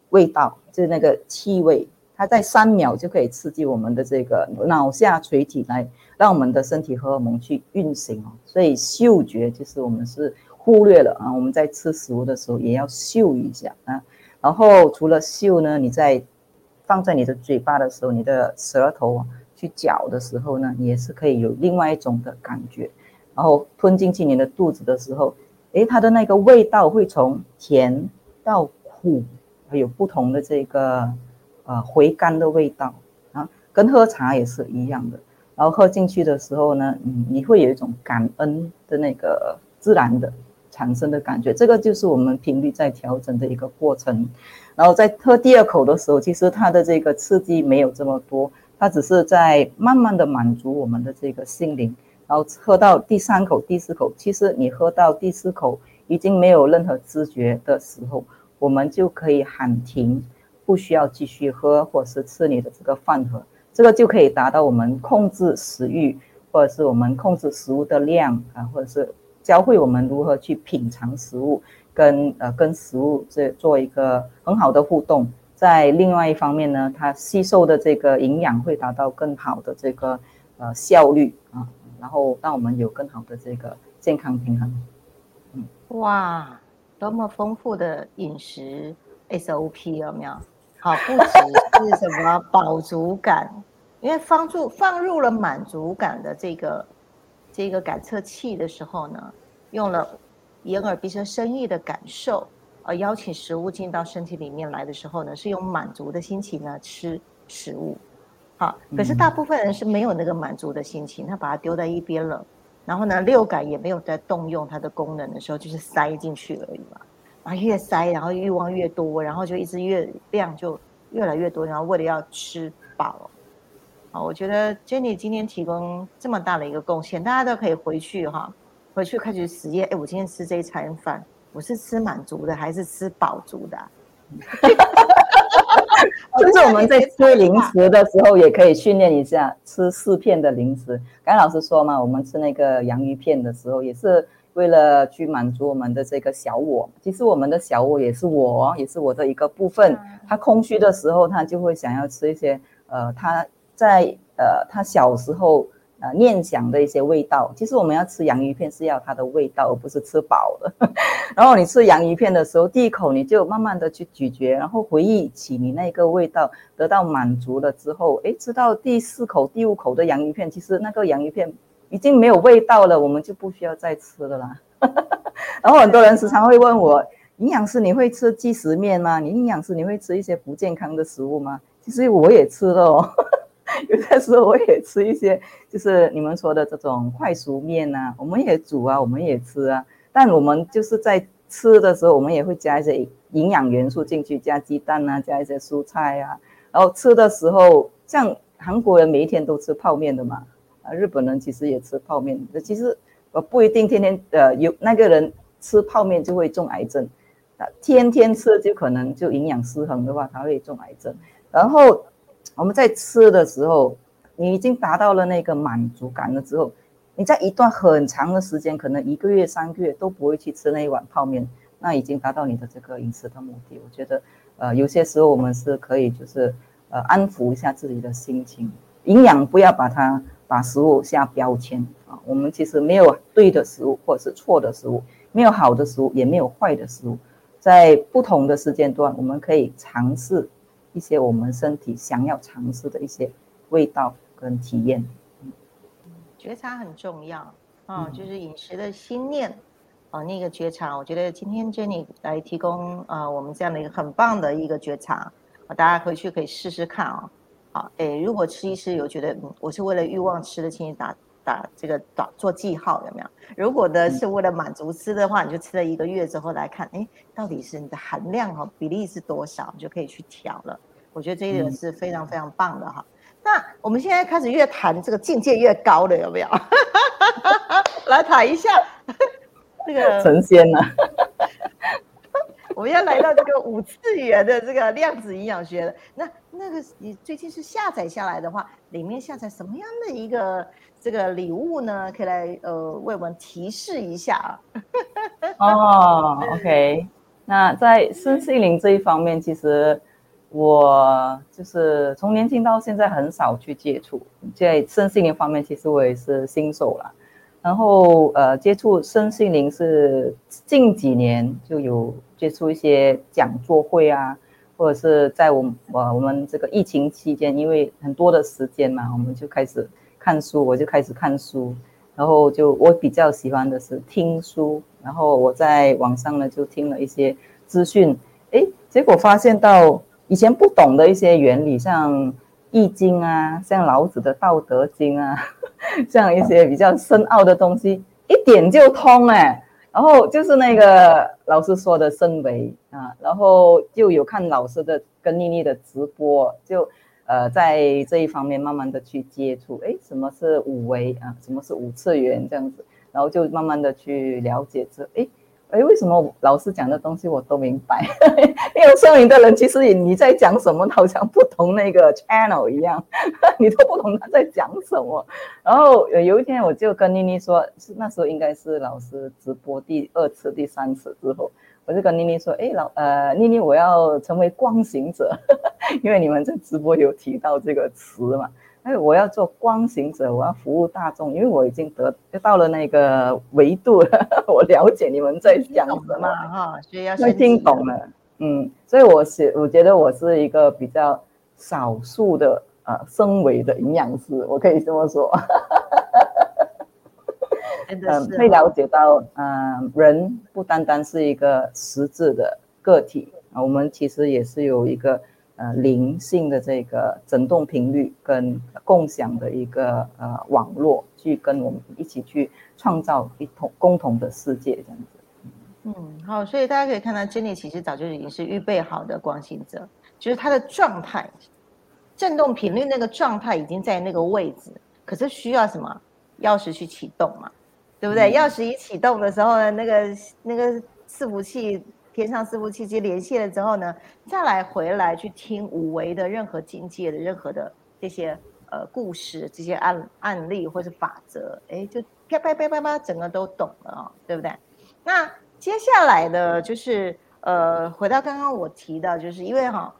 味道，就是那个气味。它在三秒就可以刺激我们的这个脑下垂体，来让我们的身体荷尔蒙去运行哦。所以嗅觉就是我们是忽略了啊。我们在吃食物的时候也要嗅一下啊。然后除了嗅呢，你在放在你的嘴巴的时候，你的舌头。去嚼的时候呢，也是可以有另外一种的感觉，然后吞进去你的肚子的时候，诶，它的那个味道会从甜到苦，还有不同的这个呃回甘的味道啊，跟喝茶也是一样的。然后喝进去的时候呢，嗯，你会有一种感恩的那个自然的产生的感觉，这个就是我们频率在调整的一个过程。然后在喝第二口的时候，其实它的这个刺激没有这么多。它只是在慢慢的满足我们的这个心灵，然后喝到第三口、第四口，其实你喝到第四口已经没有任何知觉的时候，我们就可以喊停，不需要继续喝或是吃你的这个饭盒，这个就可以达到我们控制食欲，或者是我们控制食物的量啊，或者是教会我们如何去品尝食物，跟呃跟食物这做一个很好的互动。在另外一方面呢，它吸收的这个营养会达到更好的这个呃效率啊，然后让我们有更好的这个健康平衡。嗯，哇，多么丰富的饮食 SOP 有没有？好，不只是什么饱足感，因为放入放入了满足感的这个这个感测器的时候呢，用了眼耳鼻舌身意的感受。呃，邀请食物进到身体里面来的时候呢，是用满足的心情呢吃食物，好，可是大部分人是没有那个满足的心情，他把它丢在一边了，然后呢，六感也没有在动用它的功能的时候，就是塞进去而已嘛，然后越塞，然后欲望越多，然后就一直越量就越来越多，然后为了要吃饱，好，我觉得 Jenny 今天提供这么大的一个贡献，大家都可以回去哈，回去开始实验，哎，我今天吃这一餐饭。我是吃满足的还是吃饱足的？就是我们在吃零食的时候，也可以训练一下吃四片的零食。刚老师说嘛，我们吃那个洋芋片的时候，也是为了去满足我们的这个小我。其实我们的小我也是我，也是我的一个部分。他空虚的时候，他就会想要吃一些呃，他在呃他小时候。呃，念想的一些味道，其实我们要吃洋芋片是要它的味道，而不是吃饱的。然后你吃洋芋片的时候，第一口你就慢慢的去咀嚼，然后回忆起你那个味道，得到满足了之后，哎，吃到第四口、第五口的洋芋片，其实那个洋芋片已经没有味道了，我们就不需要再吃了啦。然后很多人时常会问我，营养师你会吃即食面吗？你营养师你会吃一些不健康的食物吗？其实我也吃了哦。有的时候我也吃一些，就是你们说的这种快熟面呐，我们也煮啊，我们也吃啊。但我们就是在吃的时候，我们也会加一些营养元素进去，加鸡蛋啊，加一些蔬菜啊。然后吃的时候，像韩国人每一天都吃泡面的嘛，啊，日本人其实也吃泡面。其实我不一定天天呃有那个人吃泡面就会中癌症，啊，天天吃就可能就营养失衡的话，他会中癌症。然后。我们在吃的时候，你已经达到了那个满足感了之后，你在一段很长的时间，可能一个月、三个月都不会去吃那一碗泡面，那已经达到你的这个饮食的目的。我觉得，呃，有些时候我们是可以就是呃安抚一下自己的心情，营养不要把它把食物下标签啊。我们其实没有对的食物或者是错的食物，没有好的食物，也没有坏的食物，在不同的时间段，我们可以尝试。一些我们身体想要尝试的一些味道跟体验，觉察很重要啊，就是饮食的心念。啊，那个觉察，我觉得今天 Jenny 来提供啊，我们这样的一个很棒的一个觉察，啊，大家回去可以试试看啊，好，哎，如果吃一吃有觉得嗯我是为了欲望吃的，请你打。打这个打做记号有没有？如果呢是为了满足吃的话，你就吃了一个月之后来看，哎，到底是你的含量哈比例是多少，你就可以去调了。我觉得这一点是非常非常棒的哈。那我们现在开始越谈这个境界越高的，有没有？来谈一下这个成仙了。我们要来到这个五次元的这个量子营养学了。那那个你最近是下载下来的话，里面下载什么样的一个？这个礼物呢，可以来呃为我们提示一下啊 哦。OK，那在身心灵这一方面，其实我就是从年轻到现在很少去接触，在身心灵方面，其实我也是新手了。然后呃，接触身心灵是近几年就有接触一些讲座会啊，或者是在我我我们这个疫情期间，因为很多的时间嘛，我们就开始。看书，我就开始看书，然后就我比较喜欢的是听书，然后我在网上呢就听了一些资讯，诶，结果发现到以前不懂的一些原理，像《易经》啊，像老子的《道德经》啊，像一些比较深奥的东西，一点就通哎，然后就是那个老师说的升维啊，然后就有看老师的跟妮妮的直播就。呃，在这一方面慢慢的去接触，哎，什么是五维啊？什么是五次元这样子？然后就慢慢的去了解这，哎，哎，为什么老师讲的东西我都明白？因为声明的人其实你在讲什么，好像不同那个 channel 一样，你都不懂他在讲什么。然后有一天我就跟妮妮说，是那时候应该是老师直播第二次、第三次之后。我就跟妮妮说，哎，老呃，妮妮，我要成为光行者，因为你们在直播有提到这个词嘛，哎，我要做光行者，我要服务大众，因为我已经得到了那个维度了，我了解你们在讲什么。哈，所以要听懂了，嗯，所以我是我觉得我是一个比较少数的呃升维的营养师，我可以这么说。嗯，会了解到，嗯，人不单单是一个实质的个体啊，我们其实也是有一个呃灵性的这个振动频率跟共享的一个呃网络，去跟我们一起去创造一同共同的世界这样子。嗯，好，所以大家可以看到，Jenny 其实早就已经是预备好的光行者，就是他的状态，振动频率那个状态已经在那个位置，可是需要什么钥匙去启动嘛？对不对？钥匙一启动的时候呢，那个那个伺服器天上伺服器接连线了之后呢，再来回来去听五维的任何境界的任何的这些呃故事、这些案案例或是法则，哎，就啪啪啪啪啪，整个都懂了啊，对不对？那接下来的就是呃，回到刚刚我提到，就是因为哈，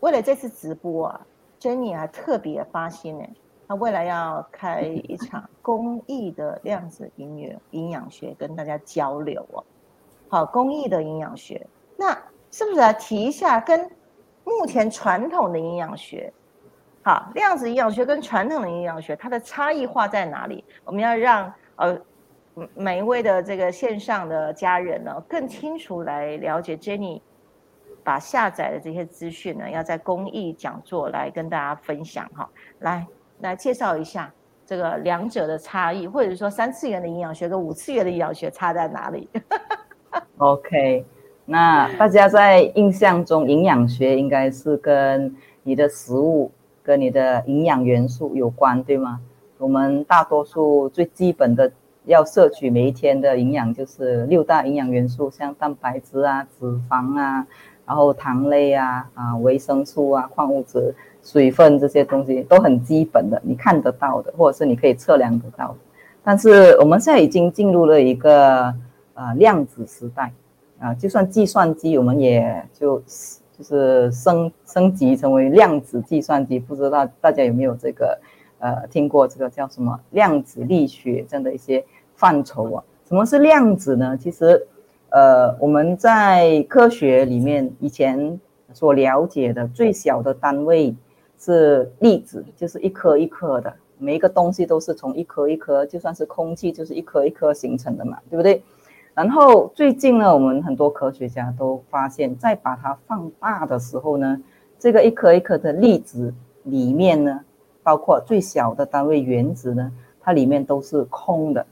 为了这次直播啊，Jenny 还特别发心呢。他未来要开一场公益的量子营养营养学，跟大家交流哦。好，公益的营养学，那是不是来提一下跟目前传统的营养学，好，量子营养学跟传统的营养学它的差异化在哪里？我们要让呃每一位的这个线上的家人呢，更清楚来了解 Jenny 把下载的这些资讯呢，要在公益讲座来跟大家分享哈，来。来介绍一下这个两者的差异，或者说三次元的营养学跟五次元的营养学差在哪里？OK，那大家在印象中，营养学应该是跟你的食物、跟你的营养元素有关，对吗？我们大多数最基本的要摄取每一天的营养就是六大营养元素，像蛋白质啊、脂肪啊，然后糖类啊、啊维生素啊、矿物质。水分这些东西都很基本的，你看得到的，或者是你可以测量得到的。但是我们现在已经进入了一个呃量子时代啊，就算计算机，我们也就就是升升级成为量子计算机。不知道大家有没有这个呃听过这个叫什么量子力学这样的一些范畴啊？什么是量子呢？其实呃我们在科学里面以前所了解的最小的单位。是粒子，就是一颗一颗的，每一个东西都是从一颗一颗，就算是空气，就是一颗一颗形成的嘛，对不对？然后最近呢，我们很多科学家都发现，在把它放大的时候呢，这个一颗一颗的粒子里面呢，包括最小的单位原子呢，它里面都是空的，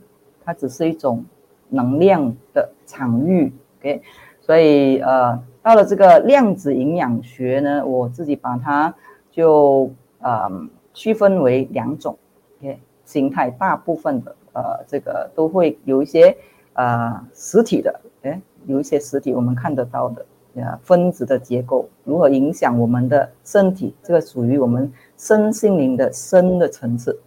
它只是一种能量的场域。OK，所以呃，到了这个量子营养学呢，我自己把它。就呃区分为两种，OK 形态，大部分的呃这个都会有一些呃实体的，哎有一些实体我们看得到的，呃分子的结构如何影响我们的身体，这个属于我们身心灵的深的层次。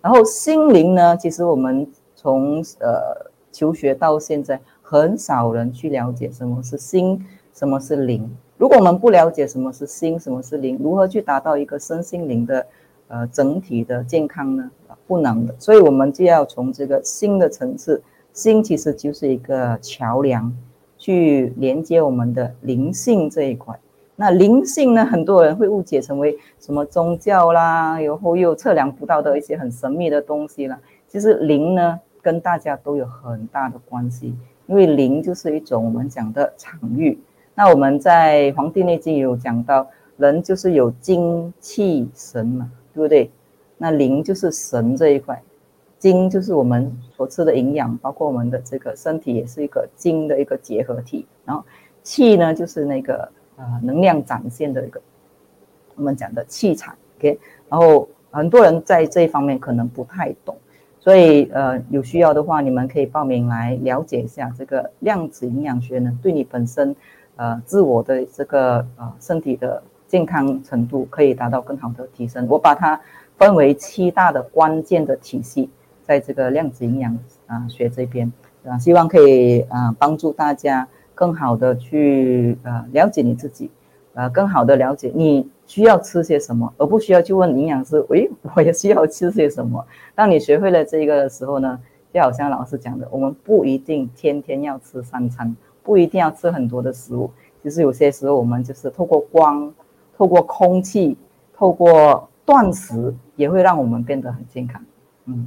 然后心灵呢，其实我们从呃求学到现在，很少人去了解什么是心，什么是灵。如果我们不了解什么是心，什么是灵，如何去达到一个身心灵的呃整体的健康呢？不能的。所以，我们就要从这个心的层次，心其实就是一个桥梁，去连接我们的灵性这一块。那灵性呢，很多人会误解成为什么宗教啦，然后又测量不到的一些很神秘的东西啦。其实灵呢，跟大家都有很大的关系，因为灵就是一种我们讲的场域。那我们在《黄帝内经》有讲到，人就是有精气神嘛，对不对？那灵就是神这一块，精就是我们所吃的营养，包括我们的这个身体也是一个精的一个结合体。然后气呢，就是那个呃能量展现的一个我们讲的气场。OK，然后很多人在这一方面可能不太懂，所以呃有需要的话，你们可以报名来了解一下这个量子营养学呢，对你本身。呃，自我的这个呃身体的健康程度可以达到更好的提升。我把它分为七大的关键的体系，在这个量子营养啊学这边啊，希望可以啊帮助大家更好的去呃了解你自己，呃更好的了解你需要吃些什么，而不需要去问营养师，诶，我也需要吃些什么。当你学会了这个的时候呢，就好像老师讲的，我们不一定天天要吃三餐。不一定要吃很多的食物，其实有些时候我们就是透过光、透过空气、透过断食，也会让我们变得很健康。嗯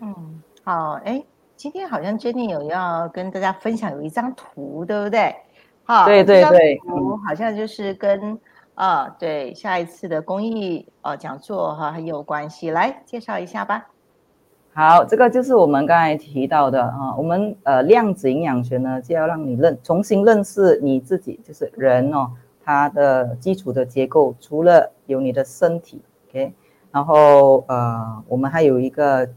嗯，好，哎，今天好像 Jenny 有要跟大家分享有一张图，对不对？好，对对对，图好像就是跟啊，对下一次的公益呃讲座哈很有关系，来介绍一下吧。好，这个就是我们刚才提到的啊，我们呃量子营养学呢，就要让你认重新认识你自己，就是人哦，它的基础的结构，除了有你的身体，OK，然后呃，我们还有一个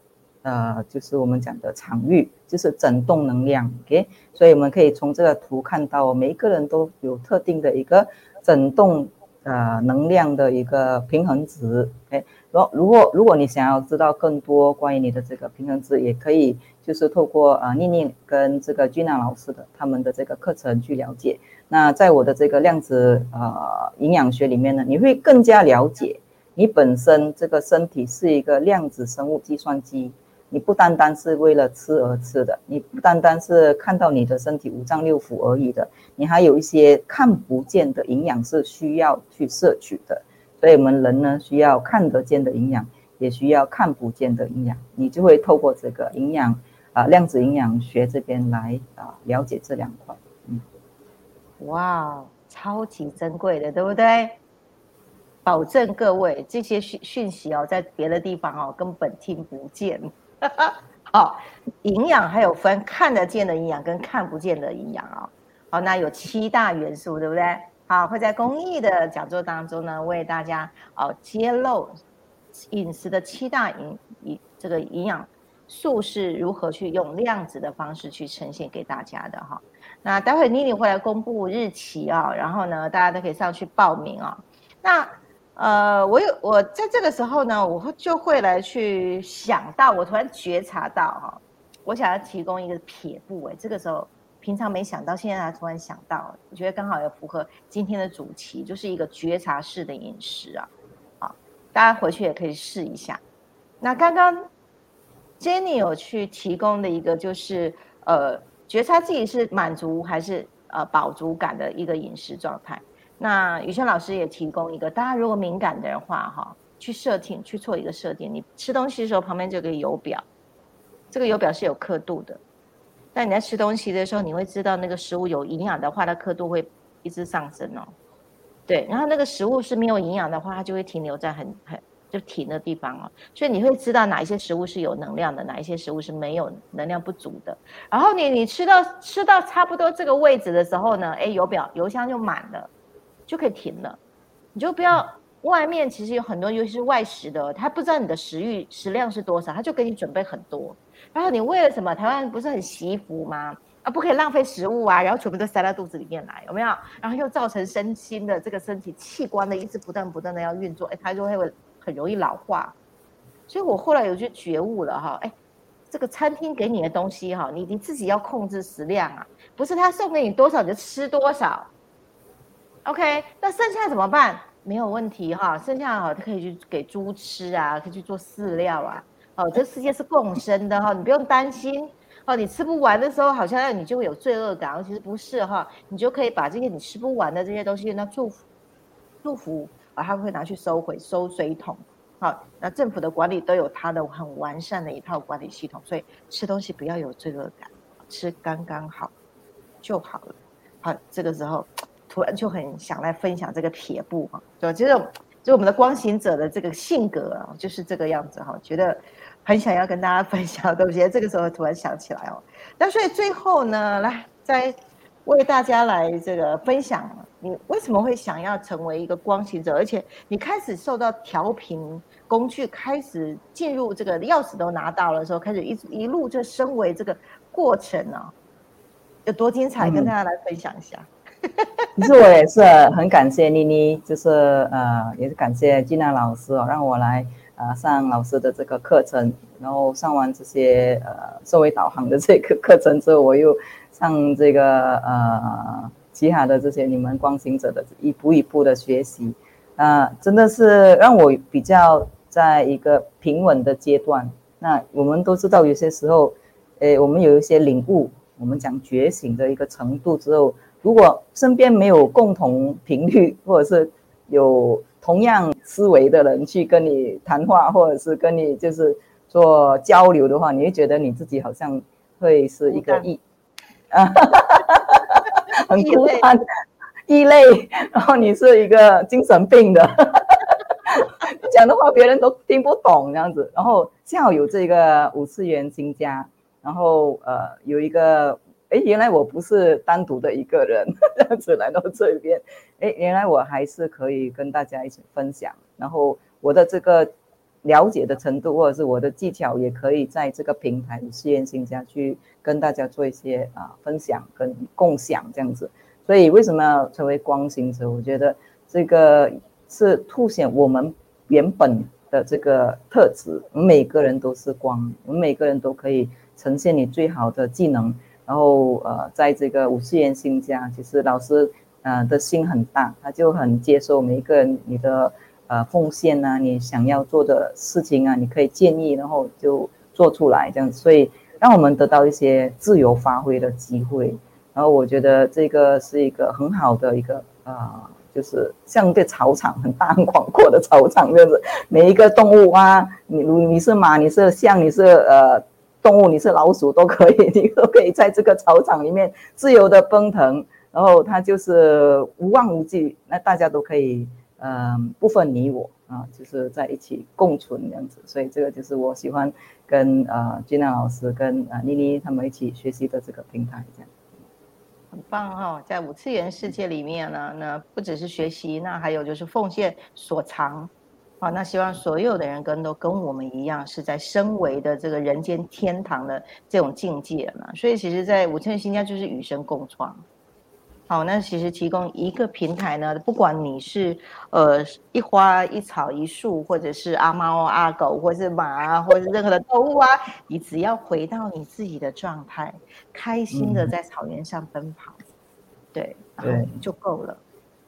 呃，就是我们讲的场域，就是振动能量，OK，所以我们可以从这个图看到，每一个人都有特定的一个振动呃能量的一个平衡值，OK，如如果如果你想要知道更多关于你的这个平衡值，也可以就是透过呃念念跟这个君娜老师的他们的这个课程去了解。那在我的这个量子呃营养学里面呢，你会更加了解你本身这个身体是一个量子生物计算机。你不单单是为了吃而吃的，你不单单是看到你的身体五脏六腑而已的，你还有一些看不见的营养是需要去摄取的。所以，我们人呢，需要看得见的营养，也需要看不见的营养。你就会透过这个营养啊，量子营养学这边来啊，了解这两块。嗯，哇，超级珍贵的，对不对？保证各位这些讯讯息哦，在别的地方哦，根本听不见。好，营养还有分看得见的营养跟看不见的营养啊。好，那有七大元素，对不对？好，会在公益的讲座当中呢，为大家哦揭露饮食的七大营营这个营养素是如何去用量子的方式去呈现给大家的哈。那待会妮妮会来公布日期啊，然后呢，大家都可以上去报名啊。那。呃，我有我在这个时候呢，我会就会来去想到，我突然觉察到哈，我想要提供一个撇步哎，这个时候平常没想到，现在突然想到，我觉得刚好也符合今天的主题，就是一个觉察式的饮食啊，啊，大家回去也可以试一下。那刚刚 Jenny 有去提供的一个就是呃，觉察自己是满足还是呃饱足感的一个饮食状态。那宇轩老师也提供一个，大家如果敏感的话，哈，去设定，去做一个设定。你吃东西的时候，旁边就有个油表，这个油表是有刻度的。但你在吃东西的时候，你会知道那个食物有营养的话，它刻度会一直上升哦。对，然后那个食物是没有营养的话，它就会停留在很很就停的地方哦。所以你会知道哪一些食物是有能量的，哪一些食物是没有能量不足的。然后你你吃到吃到差不多这个位置的时候呢，哎，油表油箱就满了。就可以停了，你就不要外面其实有很多，尤其是外食的，他不知道你的食欲食量是多少，他就给你准备很多。然后你为了什么？台湾不是很惜福吗？啊，不可以浪费食物啊，然后全部都塞到肚子里面来，有没有？然后又造成身心的这个身体器官的一直不断不断的要运作，哎，它就会很容易老化。所以我后来有去觉悟了哈，哎，这个餐厅给你的东西哈，你你自己要控制食量啊，不是他送给你多少你就吃多少。OK，那剩下怎么办？没有问题哈，剩下哈，可以去给猪吃啊，可以去做饲料啊。哦，这世界是共生的哈，你不用担心。哦，你吃不完的时候，好像你就会有罪恶感，其实不是哈，你就可以把这些你吃不完的这些东西，那祝福祝福啊，他会拿去收回收水桶。好，那政府的管理都有它的很完善的一套管理系统，所以吃东西不要有罪恶感，吃刚刚好就好了。好，这个时候。突然就很想来分享这个撇步哈，就其实就我们的光行者的这个性格啊，就是这个样子哈，觉得很想要跟大家分享东西。这个时候突然想起来哦，那所以最后呢，来再为大家来这个分享，你为什么会想要成为一个光行者，而且你开始受到调频工具开始进入这个钥匙都拿到了时候，开始一一路就升为这个过程呢，有多精彩，跟大家来分享一下。其实我也是很感谢妮妮，就是呃，也是感谢金娜老师哦，让我来呃上老师的这个课程，然后上完这些呃社会导航的这个课程之后，我又上这个呃其他的这些你们光行者的一步一步的学习，啊，真的是让我比较在一个平稳的阶段。那我们都知道，有些时候，诶，我们有一些领悟，我们讲觉醒的一个程度之后。如果身边没有共同频率，或者是有同样思维的人去跟你谈话，或者是跟你就是做交流的话，你会觉得你自己好像会是一个异，啊，很孤单、异类，然后你是一个精神病的，讲的话别人都听不懂这样子。然后幸好有这个五次元新家，然后呃有一个。哎，原来我不是单独的一个人这样子来到这边。哎，原来我还是可以跟大家一起分享。然后我的这个了解的程度，或者是我的技巧，也可以在这个平台试验性下去跟大家做一些啊分享跟共享这样子。所以为什么要成为光行者？我觉得这个是凸显我们原本的这个特质。我们每个人都是光，我们每个人都可以呈现你最好的技能。然后呃，在这个五次元新家，其实老师呃的心很大，他就很接受每一个人你的。呃，奉献啊，你想要做的事情啊，你可以建议，然后就做出来这样，所以让我们得到一些自由发挥的机会。然后我觉得这个是一个很好的一个呃，就是像一个草场，很大很广阔的草场，这样子，每一个动物啊，你如你是马，你是象，你是呃动物，你是老鼠都可以，你都可以在这个草场里面自由的奔腾，然后它就是无望无际，那大家都可以。嗯，不分你我啊，就是在一起共存这样子，所以这个就是我喜欢跟呃金亮老师跟呃妮妮他们一起学习的这个平台，这样很棒哈。在五次元世界里面呢，那不只是学习，那还有就是奉献所长啊。那希望所有的人跟都跟我们一样，是在身为的这个人间天堂的这种境界嘛。所以其实，在五千元新家就是与生共创。好，那其实提供一个平台呢，不管你是呃一花一草一树，或者是阿猫阿狗，或是马啊，或者是任何的动物啊，你只要回到你自己的状态，开心的在草原上奔跑，对，然后就够了，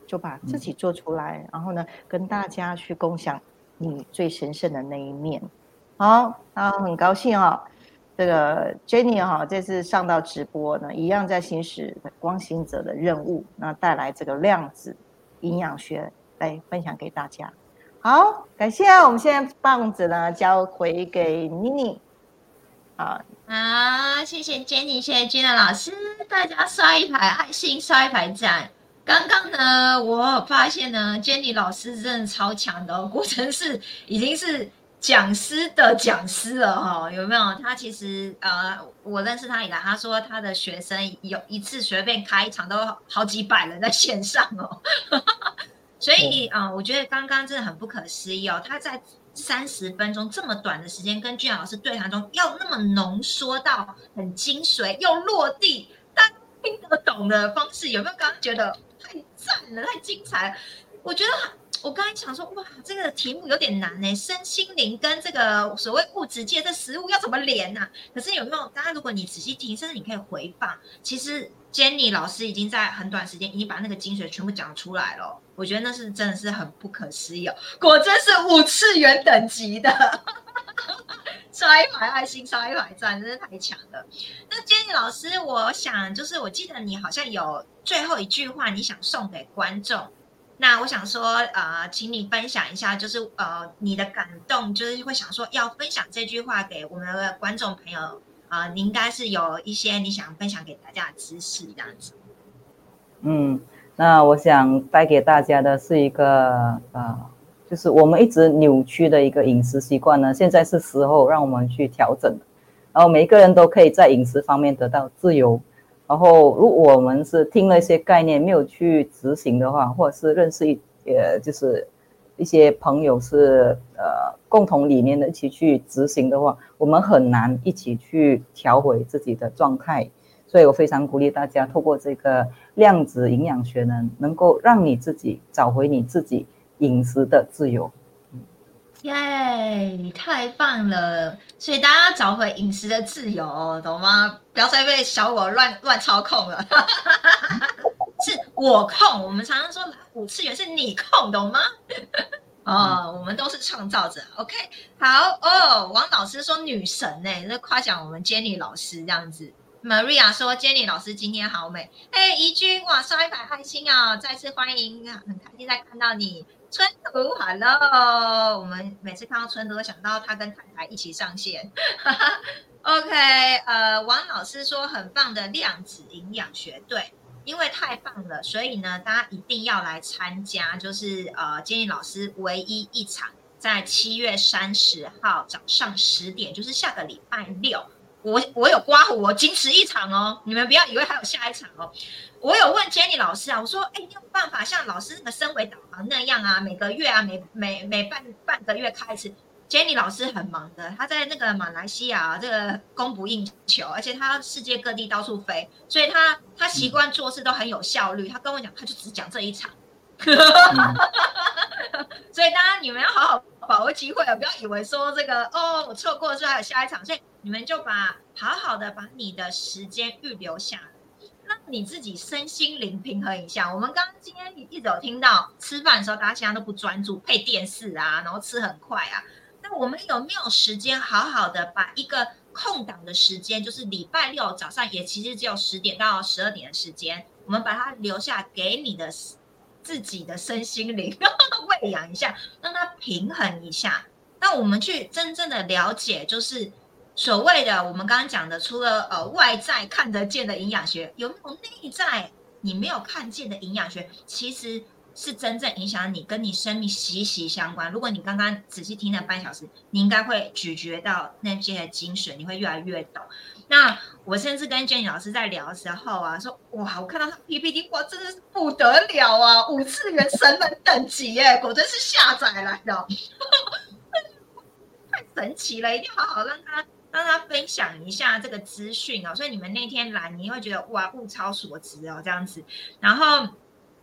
就把自己做出来，然后呢，跟大家去共享你最神圣的那一面。好，那很高兴哦。这个 Jenny 哈，这次上到直播呢，一样在行使光行者的任务，那带来这个量子营养学来分享给大家。好，感谢我们现在棒子呢交回给妮妮。好，好，谢谢 Jenny，谢谢 Jenny 老师，大家刷一排爱心，刷一排赞。刚刚呢，我发现呢，Jenny 老师真的超强的，过程是已经是。讲师的讲师了哈，有没有？他其实呃，我认识他以来，他说他的学生有一次随便开一场都好几百人在线上哦，所以啊，我觉得刚刚真的很不可思议哦。他在三十分钟这么短的时间跟俊老师对谈中，要那么浓缩到很精髓又落地，但听得懂的方式，有没有？刚刚觉得太赞了，太精彩了，我觉得。我刚才想说，哇，这个题目有点难呢，身心灵跟这个所谓物质界的食物要怎么连呢？可是有没有？大家如果你仔细听，甚至你可以回放，其实 Jenny 老师已经在很短时间已经把那个精髓全部讲出来了。我觉得那是真的是很不可思议哦，果真是五次元等级的，刷一排爱心，刷一排赞，真是太强了。那 Jenny 老师，我想就是我记得你好像有最后一句话，你想送给观众。那我想说，呃，请你分享一下，就是呃，你的感动，就是会想说要分享这句话给我们的观众朋友啊，你应该是有一些你想分享给大家的知识这样子。嗯，那我想带给大家的是一个呃，就是我们一直扭曲的一个饮食习惯呢，现在是时候让我们去调整，然后每个人都可以在饮食方面得到自由。然后，如果我们是听了一些概念没有去执行的话，或者是认识一呃，就是一些朋友是呃共同理念的一起去执行的话，我们很难一起去调回自己的状态。所以我非常鼓励大家，透过这个量子营养学呢，能够让你自己找回你自己饮食的自由。耶，太棒了！所以大家要找回饮食的自由，懂吗？不要再被小我乱乱操控了。是我控，我们常常说五次元是你控，懂吗？哦，我们都是创造者。OK，好哦。王老师说女神呢，那夸奖我们 Jenny 老师这样子。Maria 说 Jenny 老师今天好美。哎，怡君，哇，刷一百爱心啊！再次欢迎，很开心再看到你。春图，Hello！我们每次看到春图，都想到他跟太太一起上线。OK，呃，王老师说很棒的量子营养学，对，因为太棒了，所以呢，大家一定要来参加。就是呃，建议老师唯一一场，在七月三十号早上十点，就是下个礼拜六。我我有刮胡，我仅此一场哦，你们不要以为还有下一场哦。我有问 Jenny 老师啊，我说，哎，你有办法像老师那个升维导航那样啊，每个月啊，每每每半半个月开一次？Jenny 老师很忙的，他在那个马来西亚这个供不应求，而且他世界各地到处飞，所以他他习惯做事都很有效率。他跟我讲，他就只讲这一场，所以大家你们要好好把握机会啊，不要以为说这个哦我错过了，还有下一场，所以你们就把好好的把你的时间预留下。让你自己身心灵平衡一下。我们刚刚今天一直有听到，吃饭的时候大家现在都不专注，配电视啊，然后吃很快啊。那我们有没有时间好好的把一个空档的时间，就是礼拜六早上也其实只有十点到十二点的时间，我们把它留下给你的自己的身心灵 喂养一下，让它平衡一下。那我们去真正的了解，就是。所谓的我们刚刚讲的，除了呃外在看得见的营养学，有没有内在你没有看见的营养学，其实是真正影响你跟你生命息息相关。如果你刚刚仔细听了半小时，你应该会咀嚼到那些精髓，你会越来越懂。那我甚至跟 Jenny 老师在聊的时候啊，说哇，我看到他 PPT，哇，真的是不得了啊，五次元神门等级耶，果真是下载来的，太神奇了，一定要好好让他。让他分享一下这个资讯哦，所以你们那天来，你会觉得哇，物超所值哦，这样子。然后，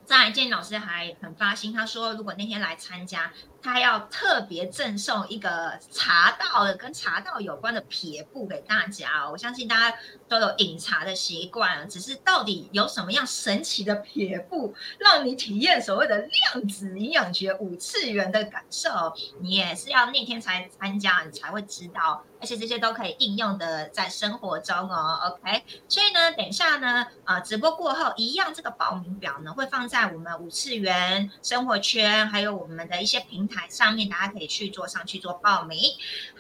在建老师还很发心，他说如果那天来参加。他要特别赠送一个茶道的跟茶道有关的撇布给大家，我相信大家都有饮茶的习惯，只是到底有什么样神奇的撇布，让你体验所谓的量子营养学五次元的感受，你也是要那天才参加，你才会知道，而且这些都可以应用的在生活中哦。OK，所以呢，等一下呢，啊，直播过后一样，这个报名表呢会放在我们五次元生活圈，还有我们的一些平台。台上面大家可以去做上去做报名。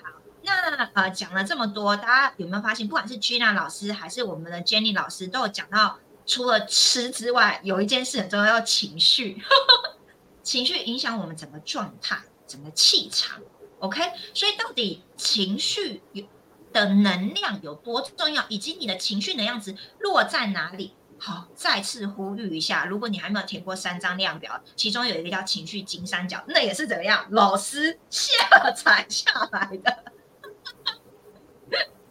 好，那呃讲了这么多，大家有没有发现，不管是 Gina 老师还是我们的 Jenny 老师，都有讲到，除了吃之外，有一件事很重要，情绪。情绪影响我们整个状态、整个气场。OK，所以到底情绪有的能量有多重要，以及你的情绪能量值落在哪里？好，再次呼吁一下，如果你还没有填过三张量表，其中有一个叫情绪金三角，那也是怎么样？老师下载下来的。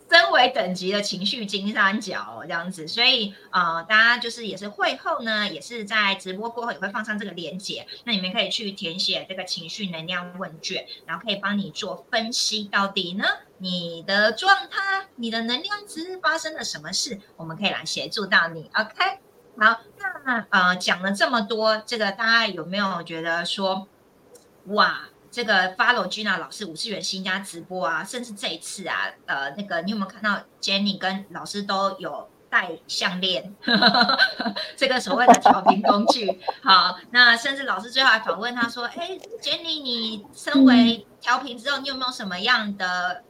身为等级的情绪金三角这样子，所以呃，大家就是也是会后呢，也是在直播过后也会放上这个链接，那你们可以去填写这个情绪能量问卷，然后可以帮你做分析，到底呢你的状态、你的能量值发生了什么事，我们可以来协助到你。OK，好，那呃讲了这么多，这个大家有没有觉得说，哇？这个 follow Gina 老师五次元新家直播啊，甚至这一次啊，呃，那个你有没有看到 Jenny 跟老师都有戴项链？这个所谓的调频工具。好，那甚至老师最后还访问他说：“哎，Jenny，你身为调频之后，你有没有什么样的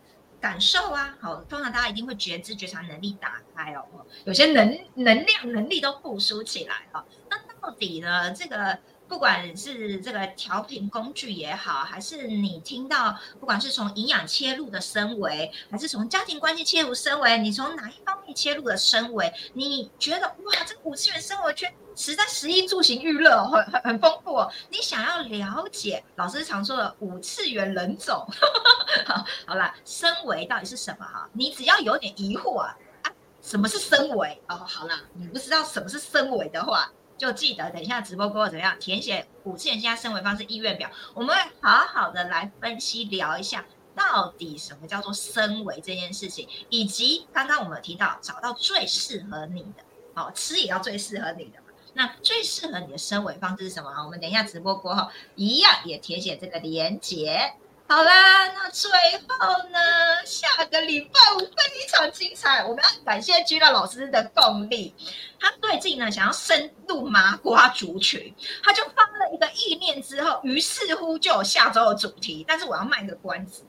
感受啊？”好，通常大家一定会觉知觉察能力打开哦，有些能能量能力都复苏起来了。那到底呢？这个？不管是这个调频工具也好，还是你听到，不管是从营养切入的升维，还是从家庭关系切入升维，你从哪一方面切入的升维？你觉得哇，这个五次元生活圈实在食衣住行娱乐很很很丰富。哦。你想要了解老师常说的五次元人种，好，好了，升维到底是什么？哈，你只要有点疑惑啊，啊，什么是升维？哦，好了，你不知道什么是升维的话。就记得等一下直播过后怎么样填写五次元加升维方式意愿表，我们会好好的来分析聊一下，到底什么叫做升维这件事情，以及刚刚我们提到找到最适合你的，好吃也要最适合你的。那最适合你的升维方式是什么？我们等一下直播过后一样也填写这个连结。好啦，那最后呢，下个礼拜五非常精彩，我们要感谢居乐老师的动力。他最近呢想要深入麻瓜族群，他就发了一个意念之后，于是乎就有下周的主题。但是我要卖个关子，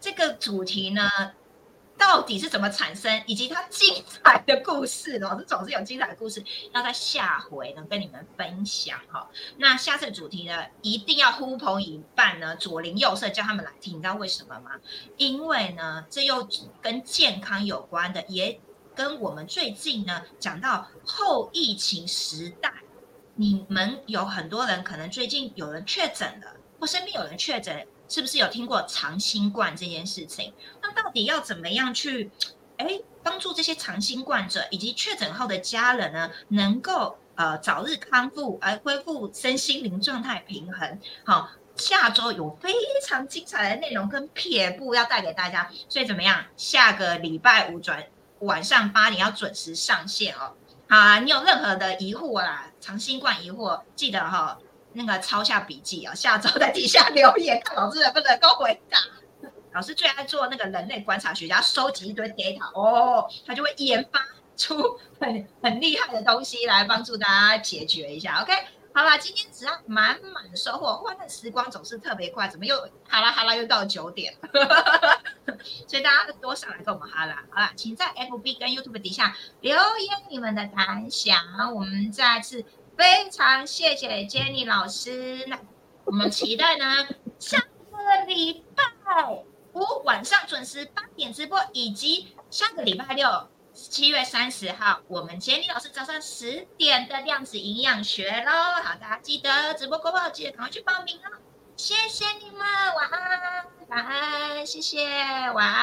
这个主题呢。到底是怎么产生，以及它精彩的故事老师总是有精彩的故事，要在下回呢跟你们分享哈。那下次主题呢，一定要呼朋引伴呢，左邻右舍叫他们来听，你知道为什么吗？因为呢，这又跟健康有关的，也跟我们最近呢讲到后疫情时代，你们有很多人可能最近有人确诊了，或身边有人确诊。是不是有听过长新冠这件事情？那到底要怎么样去，哎，帮助这些长新冠者以及确诊后的家人呢，能够呃早日康复，而恢复身心灵状态平衡？好，下周有非常精彩的内容跟撇步要带给大家，所以怎么样？下个礼拜五转晚上八点要准时上线哦。好啊，你有任何的疑惑啦，长新冠疑惑，记得哈，那个抄下笔记啊，下周在底下留言，看老师能不能够回答。老师最爱做那个人类观察学家，收集一堆 data 哦，他就会研发出很很厉害的东西来帮助大家解决一下。OK。好啦，今天只要满满的收获，欢乐时光总是特别快，怎么又哈啦哈啦又到九点了？所以大家多上来跟我们哈啦，好啦，请在 FB 跟 YouTube 底下留言你们的感想。我们再次非常谢谢 Jenny 老师，那我们期待呢下个礼拜五晚上准时八点直播，以及下个礼拜六。七月三十号，我们 Jenny 老师早上十点的量子营养学喽，好，大家记得直播过后记得赶快去报名哦。谢谢你们，晚安，晚安，谢谢，晚安。